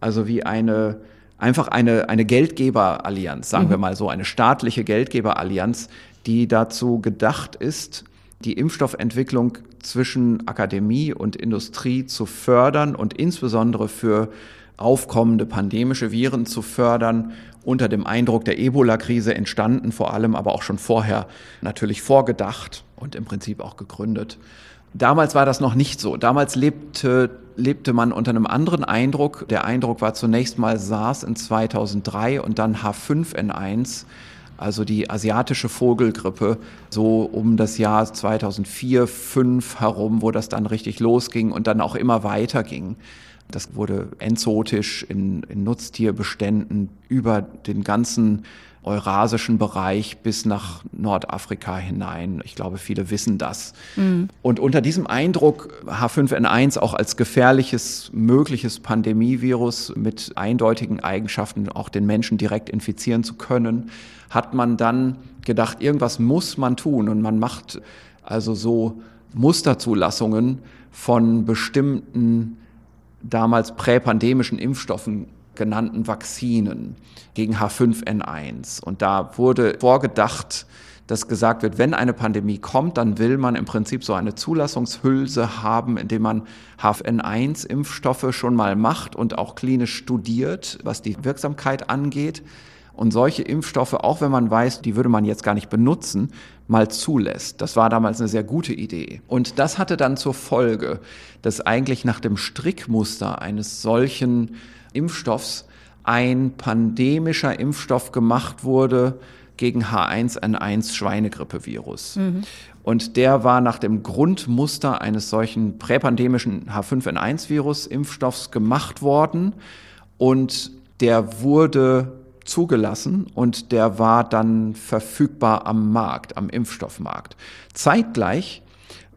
also wie eine einfach eine, eine Geldgeberallianz, sagen mhm. wir mal so, eine staatliche Geldgeberallianz, die dazu gedacht ist, die Impfstoffentwicklung zwischen Akademie und Industrie zu fördern und insbesondere für aufkommende pandemische Viren zu fördern, unter dem Eindruck der Ebola-Krise entstanden, vor allem aber auch schon vorher natürlich vorgedacht und im Prinzip auch gegründet. Damals war das noch nicht so. Damals lebte, lebte man unter einem anderen Eindruck. Der Eindruck war zunächst mal SARS in 2003 und dann H5N1. also die asiatische Vogelgrippe, so um das Jahr 2004, 2005 herum, wo das dann richtig losging und dann auch immer weiter ging. Das wurde enzotisch in, in Nutztierbeständen über den ganzen eurasischen Bereich bis nach Nordafrika hinein. Ich glaube, viele wissen das. Mhm. Und unter diesem Eindruck, H5N1 auch als gefährliches, mögliches Pandemievirus mit eindeutigen Eigenschaften, auch den Menschen direkt infizieren zu können, hat man dann gedacht, irgendwas muss man tun. Und man macht also so Musterzulassungen von bestimmten damals präpandemischen Impfstoffen genannten Vakzinen gegen H5N1. Und da wurde vorgedacht, dass gesagt wird, wenn eine Pandemie kommt, dann will man im Prinzip so eine Zulassungshülse haben, indem man H5N1-Impfstoffe schon mal macht und auch klinisch studiert, was die Wirksamkeit angeht. Und solche Impfstoffe, auch wenn man weiß, die würde man jetzt gar nicht benutzen, mal zulässt. Das war damals eine sehr gute Idee. Und das hatte dann zur Folge, dass eigentlich nach dem Strickmuster eines solchen Impfstoffs ein pandemischer Impfstoff gemacht wurde gegen H1N1 Schweinegrippevirus. Mhm. Und der war nach dem Grundmuster eines solchen präpandemischen H5N1-Virus-Impfstoffs gemacht worden und der wurde zugelassen und der war dann verfügbar am Markt, am Impfstoffmarkt. Zeitgleich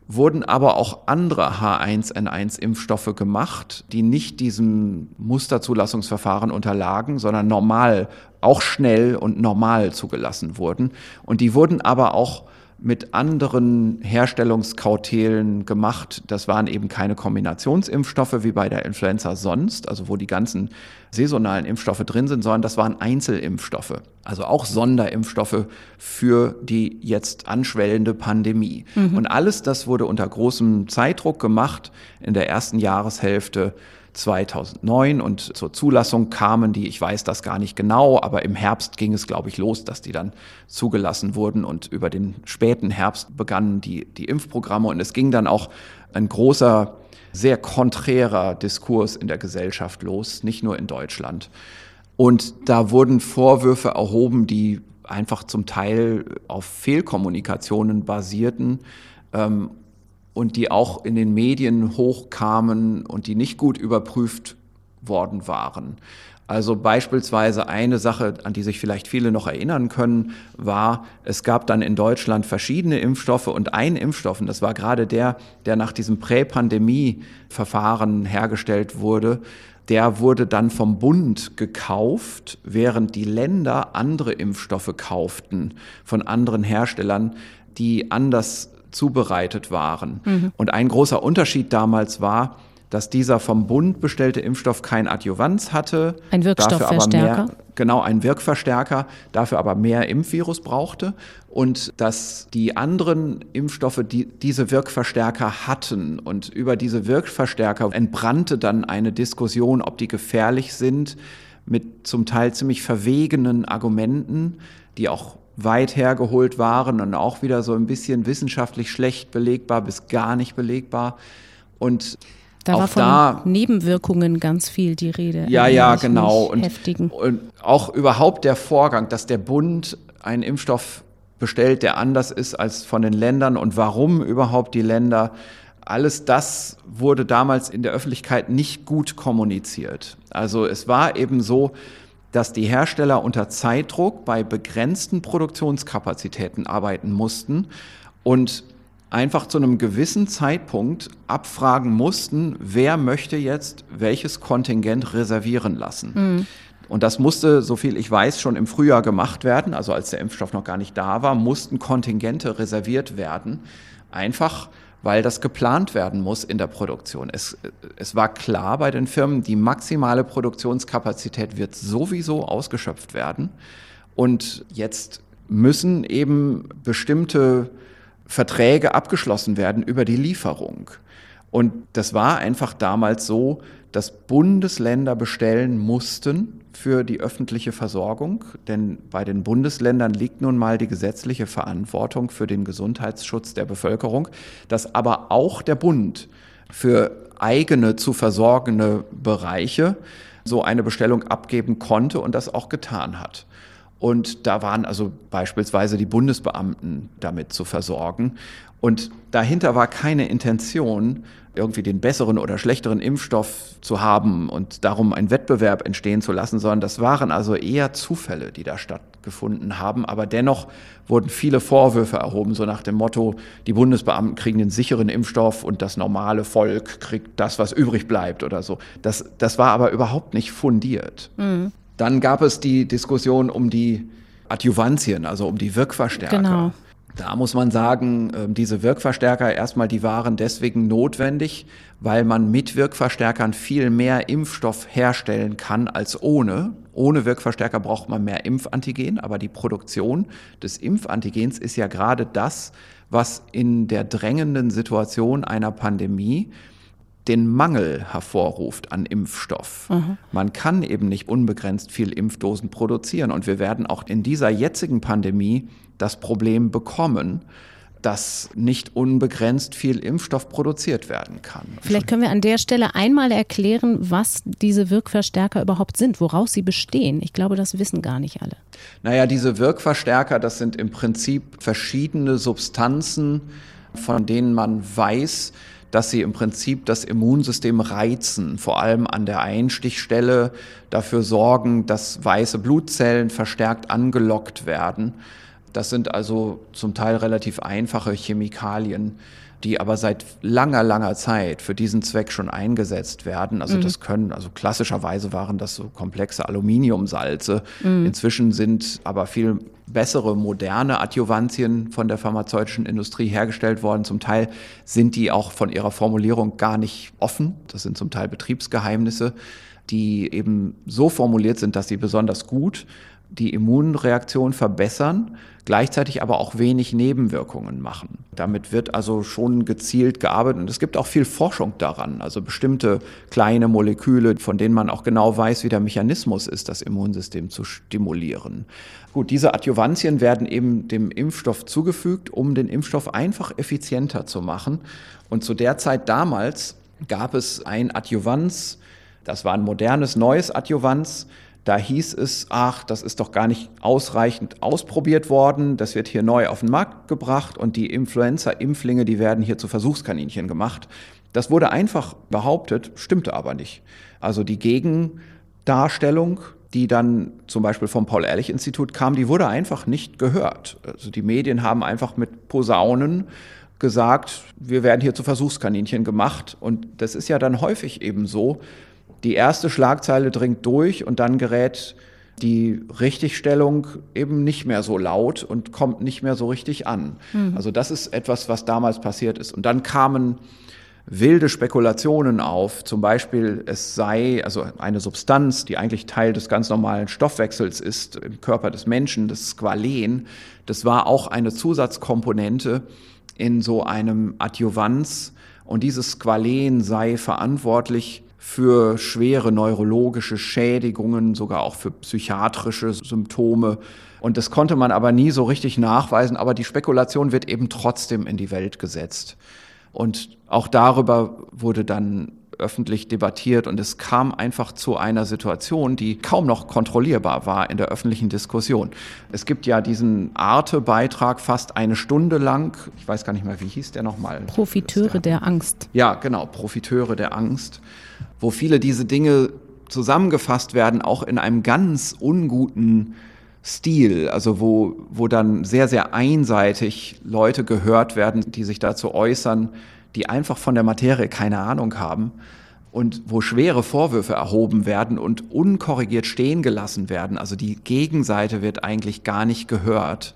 wurden aber auch andere H1N1-Impfstoffe gemacht, die nicht diesem Musterzulassungsverfahren unterlagen, sondern normal, auch schnell und normal zugelassen wurden. Und die wurden aber auch mit anderen Herstellungskautelen gemacht. Das waren eben keine Kombinationsimpfstoffe wie bei der Influenza sonst, also wo die ganzen saisonalen Impfstoffe drin sind, sondern das waren Einzelimpfstoffe, also auch Sonderimpfstoffe für die jetzt anschwellende Pandemie. Mhm. Und alles das wurde unter großem Zeitdruck gemacht in der ersten Jahreshälfte 2009 und zur Zulassung kamen die, ich weiß das gar nicht genau, aber im Herbst ging es, glaube ich, los, dass die dann zugelassen wurden und über den späten Herbst begannen die, die Impfprogramme und es ging dann auch ein großer, sehr konträrer Diskurs in der Gesellschaft los, nicht nur in Deutschland. Und da wurden Vorwürfe erhoben, die einfach zum Teil auf Fehlkommunikationen basierten ähm, und die auch in den Medien hochkamen und die nicht gut überprüft worden waren. Also beispielsweise eine Sache, an die sich vielleicht viele noch erinnern können, war, es gab dann in Deutschland verschiedene Impfstoffe und ein Impfstoff, und das war gerade der, der nach diesem Prä-Pandemie-Verfahren hergestellt wurde, der wurde dann vom Bund gekauft, während die Länder andere Impfstoffe kauften von anderen Herstellern, die anders zubereitet waren. Mhm. Und ein großer Unterschied damals war, dass dieser vom Bund bestellte Impfstoff kein Adjuvanz hatte. Ein Wirkstoffverstärker. Mehr, genau, ein Wirkverstärker, dafür aber mehr Impfvirus brauchte. Und dass die anderen Impfstoffe die, diese Wirkverstärker hatten. Und über diese Wirkverstärker entbrannte dann eine Diskussion, ob die gefährlich sind, mit zum Teil ziemlich verwegenen Argumenten, die auch weit hergeholt waren und auch wieder so ein bisschen wissenschaftlich schlecht belegbar bis gar nicht belegbar. Und da auch war von da, Nebenwirkungen ganz viel die Rede. Ja, ja, genau. Und, und auch überhaupt der Vorgang, dass der Bund einen Impfstoff bestellt, der anders ist als von den Ländern und warum überhaupt die Länder. Alles das wurde damals in der Öffentlichkeit nicht gut kommuniziert. Also es war eben so, dass die Hersteller unter Zeitdruck bei begrenzten Produktionskapazitäten arbeiten mussten und einfach zu einem gewissen Zeitpunkt abfragen mussten, wer möchte jetzt welches Kontingent reservieren lassen. Mhm. Und das musste, so viel ich weiß, schon im Frühjahr gemacht werden. Also als der Impfstoff noch gar nicht da war, mussten Kontingente reserviert werden. Einfach weil das geplant werden muss in der Produktion. Es, es war klar bei den Firmen, die maximale Produktionskapazität wird sowieso ausgeschöpft werden. Und jetzt müssen eben bestimmte Verträge abgeschlossen werden über die Lieferung. Und das war einfach damals so, dass Bundesländer bestellen mussten für die öffentliche Versorgung, denn bei den Bundesländern liegt nun mal die gesetzliche Verantwortung für den Gesundheitsschutz der Bevölkerung, dass aber auch der Bund für eigene zu versorgende Bereiche so eine Bestellung abgeben konnte und das auch getan hat. Und da waren also beispielsweise die Bundesbeamten damit zu versorgen. Und dahinter war keine Intention, irgendwie den besseren oder schlechteren Impfstoff zu haben und darum einen Wettbewerb entstehen zu lassen, sondern das waren also eher Zufälle, die da stattgefunden haben. Aber dennoch wurden viele Vorwürfe erhoben, so nach dem Motto, die Bundesbeamten kriegen den sicheren Impfstoff und das normale Volk kriegt das, was übrig bleibt oder so. Das, das war aber überhaupt nicht fundiert. Mhm. Dann gab es die Diskussion um die Adjuvantien, also um die Wirkverstärker. Genau. Da muss man sagen, ähm, diese Wirkverstärker erstmal, die waren deswegen notwendig, weil man mit Wirkverstärkern viel mehr Impfstoff herstellen kann als ohne. Ohne Wirkverstärker braucht man mehr Impfantigen, aber die Produktion des Impfantigens ist ja gerade das, was in der drängenden Situation einer Pandemie den Mangel hervorruft an Impfstoff. Mhm. Man kann eben nicht unbegrenzt viel Impfdosen produzieren und wir werden auch in dieser jetzigen Pandemie das Problem bekommen, dass nicht unbegrenzt viel Impfstoff produziert werden kann. Vielleicht können wir an der Stelle einmal erklären, was diese Wirkverstärker überhaupt sind, woraus sie bestehen. Ich glaube, das wissen gar nicht alle. Naja, diese Wirkverstärker, das sind im Prinzip verschiedene Substanzen, von denen man weiß, dass sie im Prinzip das Immunsystem reizen, vor allem an der Einstichstelle dafür sorgen, dass weiße Blutzellen verstärkt angelockt werden. Das sind also zum Teil relativ einfache Chemikalien, die aber seit langer, langer Zeit für diesen Zweck schon eingesetzt werden. Also mhm. das können, also klassischerweise waren das so komplexe Aluminiumsalze. Mhm. Inzwischen sind aber viel bessere, moderne Adjuvantien von der pharmazeutischen Industrie hergestellt worden. Zum Teil sind die auch von ihrer Formulierung gar nicht offen. Das sind zum Teil Betriebsgeheimnisse, die eben so formuliert sind, dass sie besonders gut die Immunreaktion verbessern, gleichzeitig aber auch wenig Nebenwirkungen machen. Damit wird also schon gezielt gearbeitet und es gibt auch viel Forschung daran, also bestimmte kleine Moleküle, von denen man auch genau weiß, wie der Mechanismus ist, das Immunsystem zu stimulieren. Gut, diese Adjuvantien werden eben dem Impfstoff zugefügt, um den Impfstoff einfach effizienter zu machen. Und zu der Zeit damals gab es ein Adjuvanz, das war ein modernes neues Adjuvanz, da hieß es, ach, das ist doch gar nicht ausreichend ausprobiert worden, das wird hier neu auf den Markt gebracht und die Influenza-Impflinge, die werden hier zu Versuchskaninchen gemacht. Das wurde einfach behauptet, stimmte aber nicht. Also die Gegendarstellung, die dann zum Beispiel vom Paul-Ehrlich-Institut kam, die wurde einfach nicht gehört. Also die Medien haben einfach mit Posaunen gesagt, wir werden hier zu Versuchskaninchen gemacht. Und das ist ja dann häufig eben so, die erste Schlagzeile dringt durch und dann gerät die Richtigstellung eben nicht mehr so laut und kommt nicht mehr so richtig an. Mhm. Also das ist etwas, was damals passiert ist. Und dann kamen wilde Spekulationen auf, zum Beispiel es sei also eine Substanz, die eigentlich Teil des ganz normalen Stoffwechsels ist im Körper des Menschen, das Squalen, das war auch eine Zusatzkomponente in so einem Adjuvanz und dieses Squalen sei verantwortlich für schwere neurologische Schädigungen, sogar auch für psychiatrische Symptome. Und das konnte man aber nie so richtig nachweisen, aber die Spekulation wird eben trotzdem in die Welt gesetzt. Und auch darüber wurde dann öffentlich debattiert und es kam einfach zu einer Situation, die kaum noch kontrollierbar war in der öffentlichen Diskussion. Es gibt ja diesen Arte-Beitrag fast eine Stunde lang, ich weiß gar nicht mehr, wie hieß der nochmal? Profiteure der, der Angst. Ja, genau, Profiteure der Angst wo viele diese Dinge zusammengefasst werden, auch in einem ganz unguten Stil, also wo, wo dann sehr, sehr einseitig Leute gehört werden, die sich dazu äußern, die einfach von der Materie keine Ahnung haben und wo schwere Vorwürfe erhoben werden und unkorrigiert stehen gelassen werden. Also die Gegenseite wird eigentlich gar nicht gehört.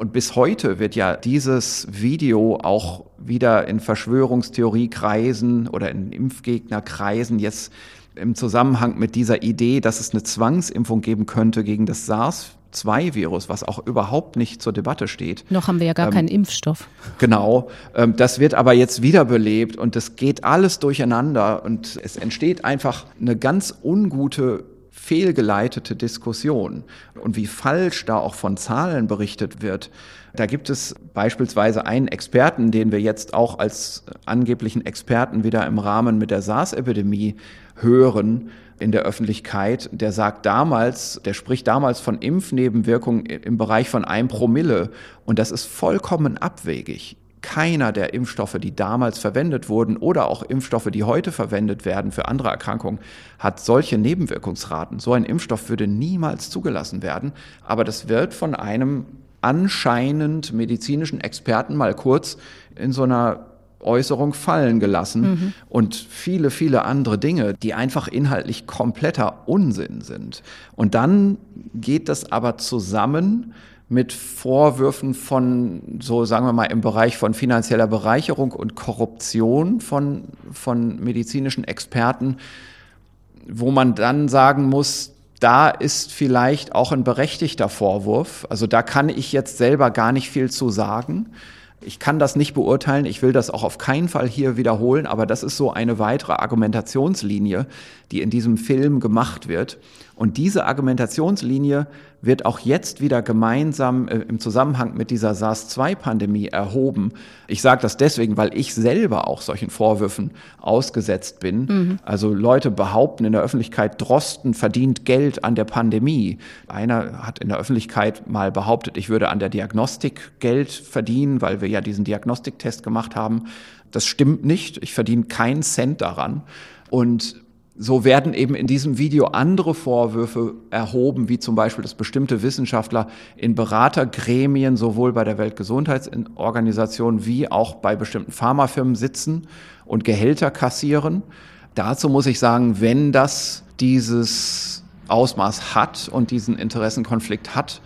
Und bis heute wird ja dieses Video auch wieder in Verschwörungstheoriekreisen oder in Impfgegnerkreisen jetzt im Zusammenhang mit dieser Idee, dass es eine Zwangsimpfung geben könnte gegen das SARS 2-Virus, was auch überhaupt nicht zur Debatte steht. Noch haben wir ja gar ähm, keinen Impfstoff. Genau. Ähm, das wird aber jetzt wiederbelebt und das geht alles durcheinander und es entsteht einfach eine ganz ungute fehlgeleitete Diskussion und wie falsch da auch von Zahlen berichtet wird. Da gibt es beispielsweise einen Experten, den wir jetzt auch als angeblichen Experten wieder im Rahmen mit der SARS-Epidemie hören in der Öffentlichkeit, der sagt damals, der spricht damals von Impfnebenwirkungen im Bereich von einem Promille und das ist vollkommen abwegig. Keiner der Impfstoffe, die damals verwendet wurden oder auch Impfstoffe, die heute verwendet werden für andere Erkrankungen, hat solche Nebenwirkungsraten. So ein Impfstoff würde niemals zugelassen werden, aber das wird von einem anscheinend medizinischen Experten mal kurz in so einer Äußerung fallen gelassen mhm. und viele, viele andere Dinge, die einfach inhaltlich kompletter Unsinn sind. Und dann geht das aber zusammen mit Vorwürfen von, so sagen wir mal, im Bereich von finanzieller Bereicherung und Korruption von, von medizinischen Experten, wo man dann sagen muss, da ist vielleicht auch ein berechtigter Vorwurf. Also da kann ich jetzt selber gar nicht viel zu sagen. Ich kann das nicht beurteilen, ich will das auch auf keinen Fall hier wiederholen, aber das ist so eine weitere Argumentationslinie, die in diesem Film gemacht wird. Und diese Argumentationslinie wird auch jetzt wieder gemeinsam äh, im Zusammenhang mit dieser SARS-2-Pandemie erhoben. Ich sage das deswegen, weil ich selber auch solchen Vorwürfen ausgesetzt bin. Mhm. Also Leute behaupten in der Öffentlichkeit, Drosten verdient Geld an der Pandemie. Einer hat in der Öffentlichkeit mal behauptet, ich würde an der Diagnostik Geld verdienen, weil wir ja diesen Diagnostiktest gemacht haben. Das stimmt nicht. Ich verdiene keinen Cent daran. Und so werden eben in diesem Video andere Vorwürfe erhoben, wie zum Beispiel, dass bestimmte Wissenschaftler in Beratergremien sowohl bei der Weltgesundheitsorganisation wie auch bei bestimmten Pharmafirmen sitzen und Gehälter kassieren. Dazu muss ich sagen, wenn das dieses Ausmaß hat und diesen Interessenkonflikt hat,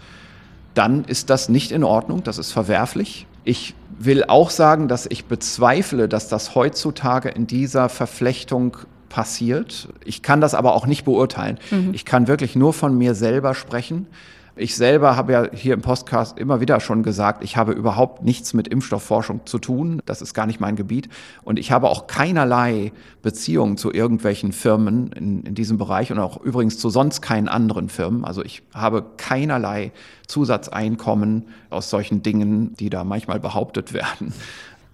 dann ist das nicht in Ordnung, das ist verwerflich. Ich will auch sagen, dass ich bezweifle, dass das heutzutage in dieser Verflechtung passiert. Ich kann das aber auch nicht beurteilen. Mhm. Ich kann wirklich nur von mir selber sprechen. Ich selber habe ja hier im Podcast immer wieder schon gesagt, ich habe überhaupt nichts mit Impfstoffforschung zu tun. Das ist gar nicht mein Gebiet. Und ich habe auch keinerlei Beziehungen zu irgendwelchen Firmen in, in diesem Bereich und auch übrigens zu sonst keinen anderen Firmen. Also ich habe keinerlei Zusatzeinkommen aus solchen Dingen, die da manchmal behauptet werden.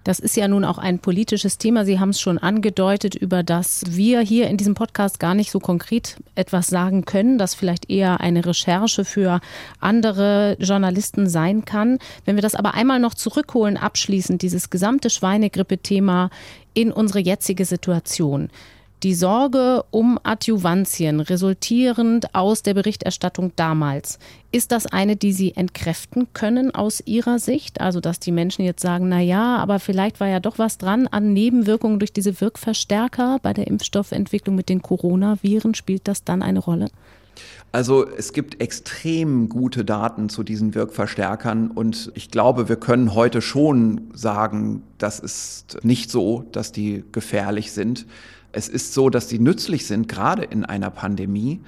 Das ist ja nun auch ein politisches Thema. Sie haben es schon angedeutet, über das wir hier in diesem Podcast gar nicht so konkret etwas sagen können, das vielleicht eher eine Recherche für andere Journalisten sein kann. Wenn wir das aber einmal noch zurückholen, abschließend, dieses gesamte Schweinegrippe-Thema in unsere jetzige Situation. Die Sorge um Adjuvantien resultierend aus der Berichterstattung damals, ist das eine, die Sie entkräften können aus Ihrer Sicht? Also, dass die Menschen jetzt sagen, na ja, aber vielleicht war ja doch was dran an Nebenwirkungen durch diese Wirkverstärker bei der Impfstoffentwicklung mit den Coronaviren. Spielt das dann eine Rolle? Also es gibt extrem gute Daten zu diesen Wirkverstärkern und ich glaube, wir können heute schon sagen, das ist nicht so, dass die gefährlich sind. Es ist so, dass die nützlich sind, gerade in einer Pandemie,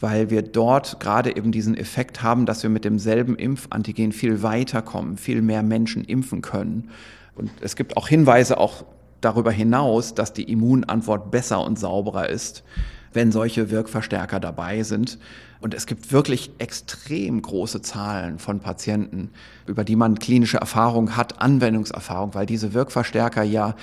weil wir dort gerade eben diesen Effekt haben, dass wir mit demselben Impfantigen viel weiterkommen, viel mehr Menschen impfen können. Und es gibt auch Hinweise auch darüber hinaus, dass die Immunantwort besser und sauberer ist, wenn solche Wirkverstärker dabei sind. Und es gibt wirklich extrem große Zahlen von Patienten, über die man klinische Erfahrung hat, Anwendungserfahrung, weil diese Wirkverstärker ja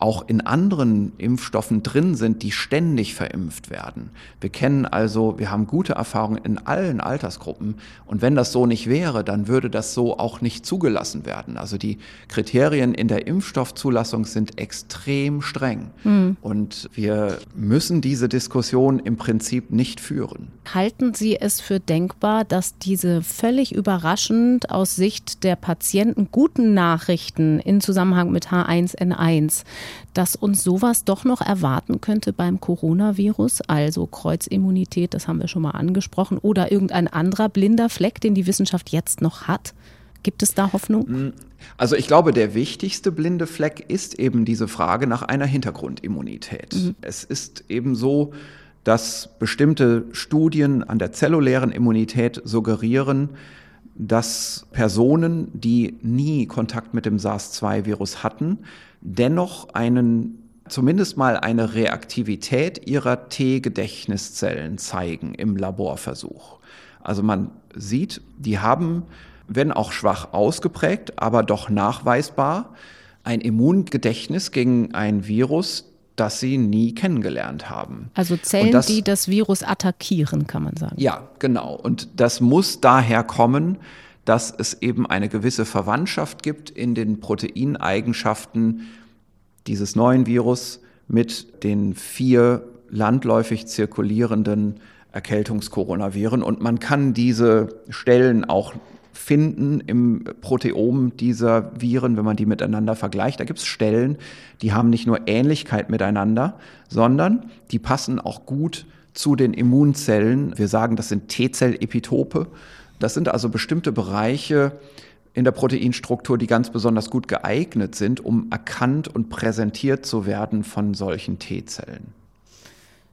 auch in anderen Impfstoffen drin sind, die ständig verimpft werden. Wir kennen also, wir haben gute Erfahrungen in allen Altersgruppen. Und wenn das so nicht wäre, dann würde das so auch nicht zugelassen werden. Also die Kriterien in der Impfstoffzulassung sind extrem streng. Mhm. Und wir müssen diese Diskussion im Prinzip nicht führen. Halten Sie es für denkbar, dass diese völlig überraschend aus Sicht der Patienten guten Nachrichten in Zusammenhang mit H1N1 dass uns sowas doch noch erwarten könnte beim Coronavirus, also Kreuzimmunität, das haben wir schon mal angesprochen, oder irgendein anderer blinder Fleck, den die Wissenschaft jetzt noch hat? Gibt es da Hoffnung? Mm, also ich glaube, der wichtigste blinde Fleck ist eben diese Frage nach einer Hintergrundimmunität. Mhm. Es ist eben so, dass bestimmte Studien an der zellulären Immunität suggerieren, dass Personen, die nie Kontakt mit dem SARS-2-Virus hatten, dennoch einen zumindest mal eine Reaktivität ihrer T-Gedächtniszellen zeigen im Laborversuch. Also man sieht, die haben, wenn auch schwach ausgeprägt, aber doch nachweisbar, ein Immungedächtnis gegen ein Virus, das sie nie kennengelernt haben. Also Zellen, das, die das Virus attackieren, kann man sagen. Ja, genau. Und das muss daher kommen, dass es eben eine gewisse Verwandtschaft gibt in den Proteineigenschaften dieses neuen Virus mit den vier landläufig zirkulierenden Erkältungskoronaviren. Und man kann diese Stellen auch finden im Proteom dieser Viren, wenn man die miteinander vergleicht. Da gibt es Stellen, die haben nicht nur Ähnlichkeit miteinander, sondern die passen auch gut zu den Immunzellen. Wir sagen, das sind T-Zell-Epitope. Das sind also bestimmte Bereiche in der Proteinstruktur, die ganz besonders gut geeignet sind, um erkannt und präsentiert zu werden von solchen T-Zellen.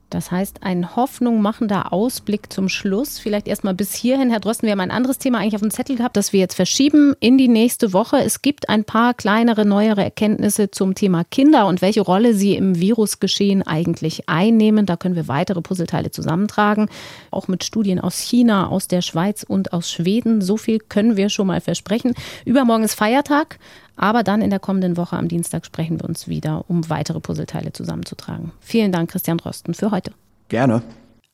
Das heißt, ein hoffnungmachender Ausblick zum Schluss. Vielleicht erstmal bis hierhin, Herr Drosten. Wir haben ein anderes Thema eigentlich auf dem Zettel gehabt, das wir jetzt verschieben in die nächste Woche. Es gibt ein paar kleinere, neuere Erkenntnisse zum Thema Kinder und welche Rolle sie im Virusgeschehen eigentlich einnehmen. Da können wir weitere Puzzleteile zusammentragen. Auch mit Studien aus China, aus der Schweiz und aus Schweden. So viel können wir schon mal versprechen. Übermorgen ist Feiertag. Aber dann in der kommenden Woche am Dienstag sprechen wir uns wieder, um weitere Puzzleteile zusammenzutragen. Vielen Dank, Christian Drosten, für heute. Gerne.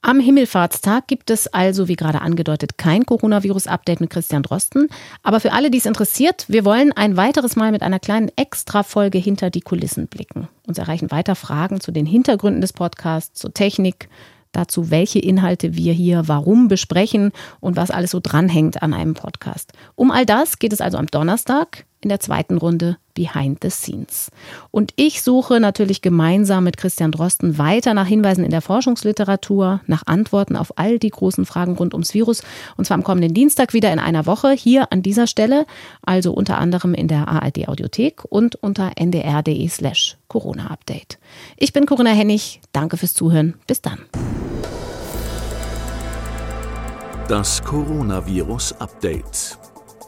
Am Himmelfahrtstag gibt es also, wie gerade angedeutet, kein Coronavirus-Update mit Christian Drosten. Aber für alle, die es interessiert, wir wollen ein weiteres Mal mit einer kleinen Extra-Folge hinter die Kulissen blicken. Uns erreichen weiter Fragen zu den Hintergründen des Podcasts, zur Technik, dazu, welche Inhalte wir hier warum besprechen und was alles so dranhängt an einem Podcast. Um all das geht es also am Donnerstag in der zweiten Runde Behind the Scenes. Und ich suche natürlich gemeinsam mit Christian Drosten weiter nach Hinweisen in der Forschungsliteratur, nach Antworten auf all die großen Fragen rund ums Virus. Und zwar am kommenden Dienstag wieder in einer Woche hier an dieser Stelle, also unter anderem in der ARD Audiothek und unter ndr.de slash Corona Update. Ich bin Corinna Hennig. Danke fürs Zuhören. Bis dann. Das Coronavirus Update.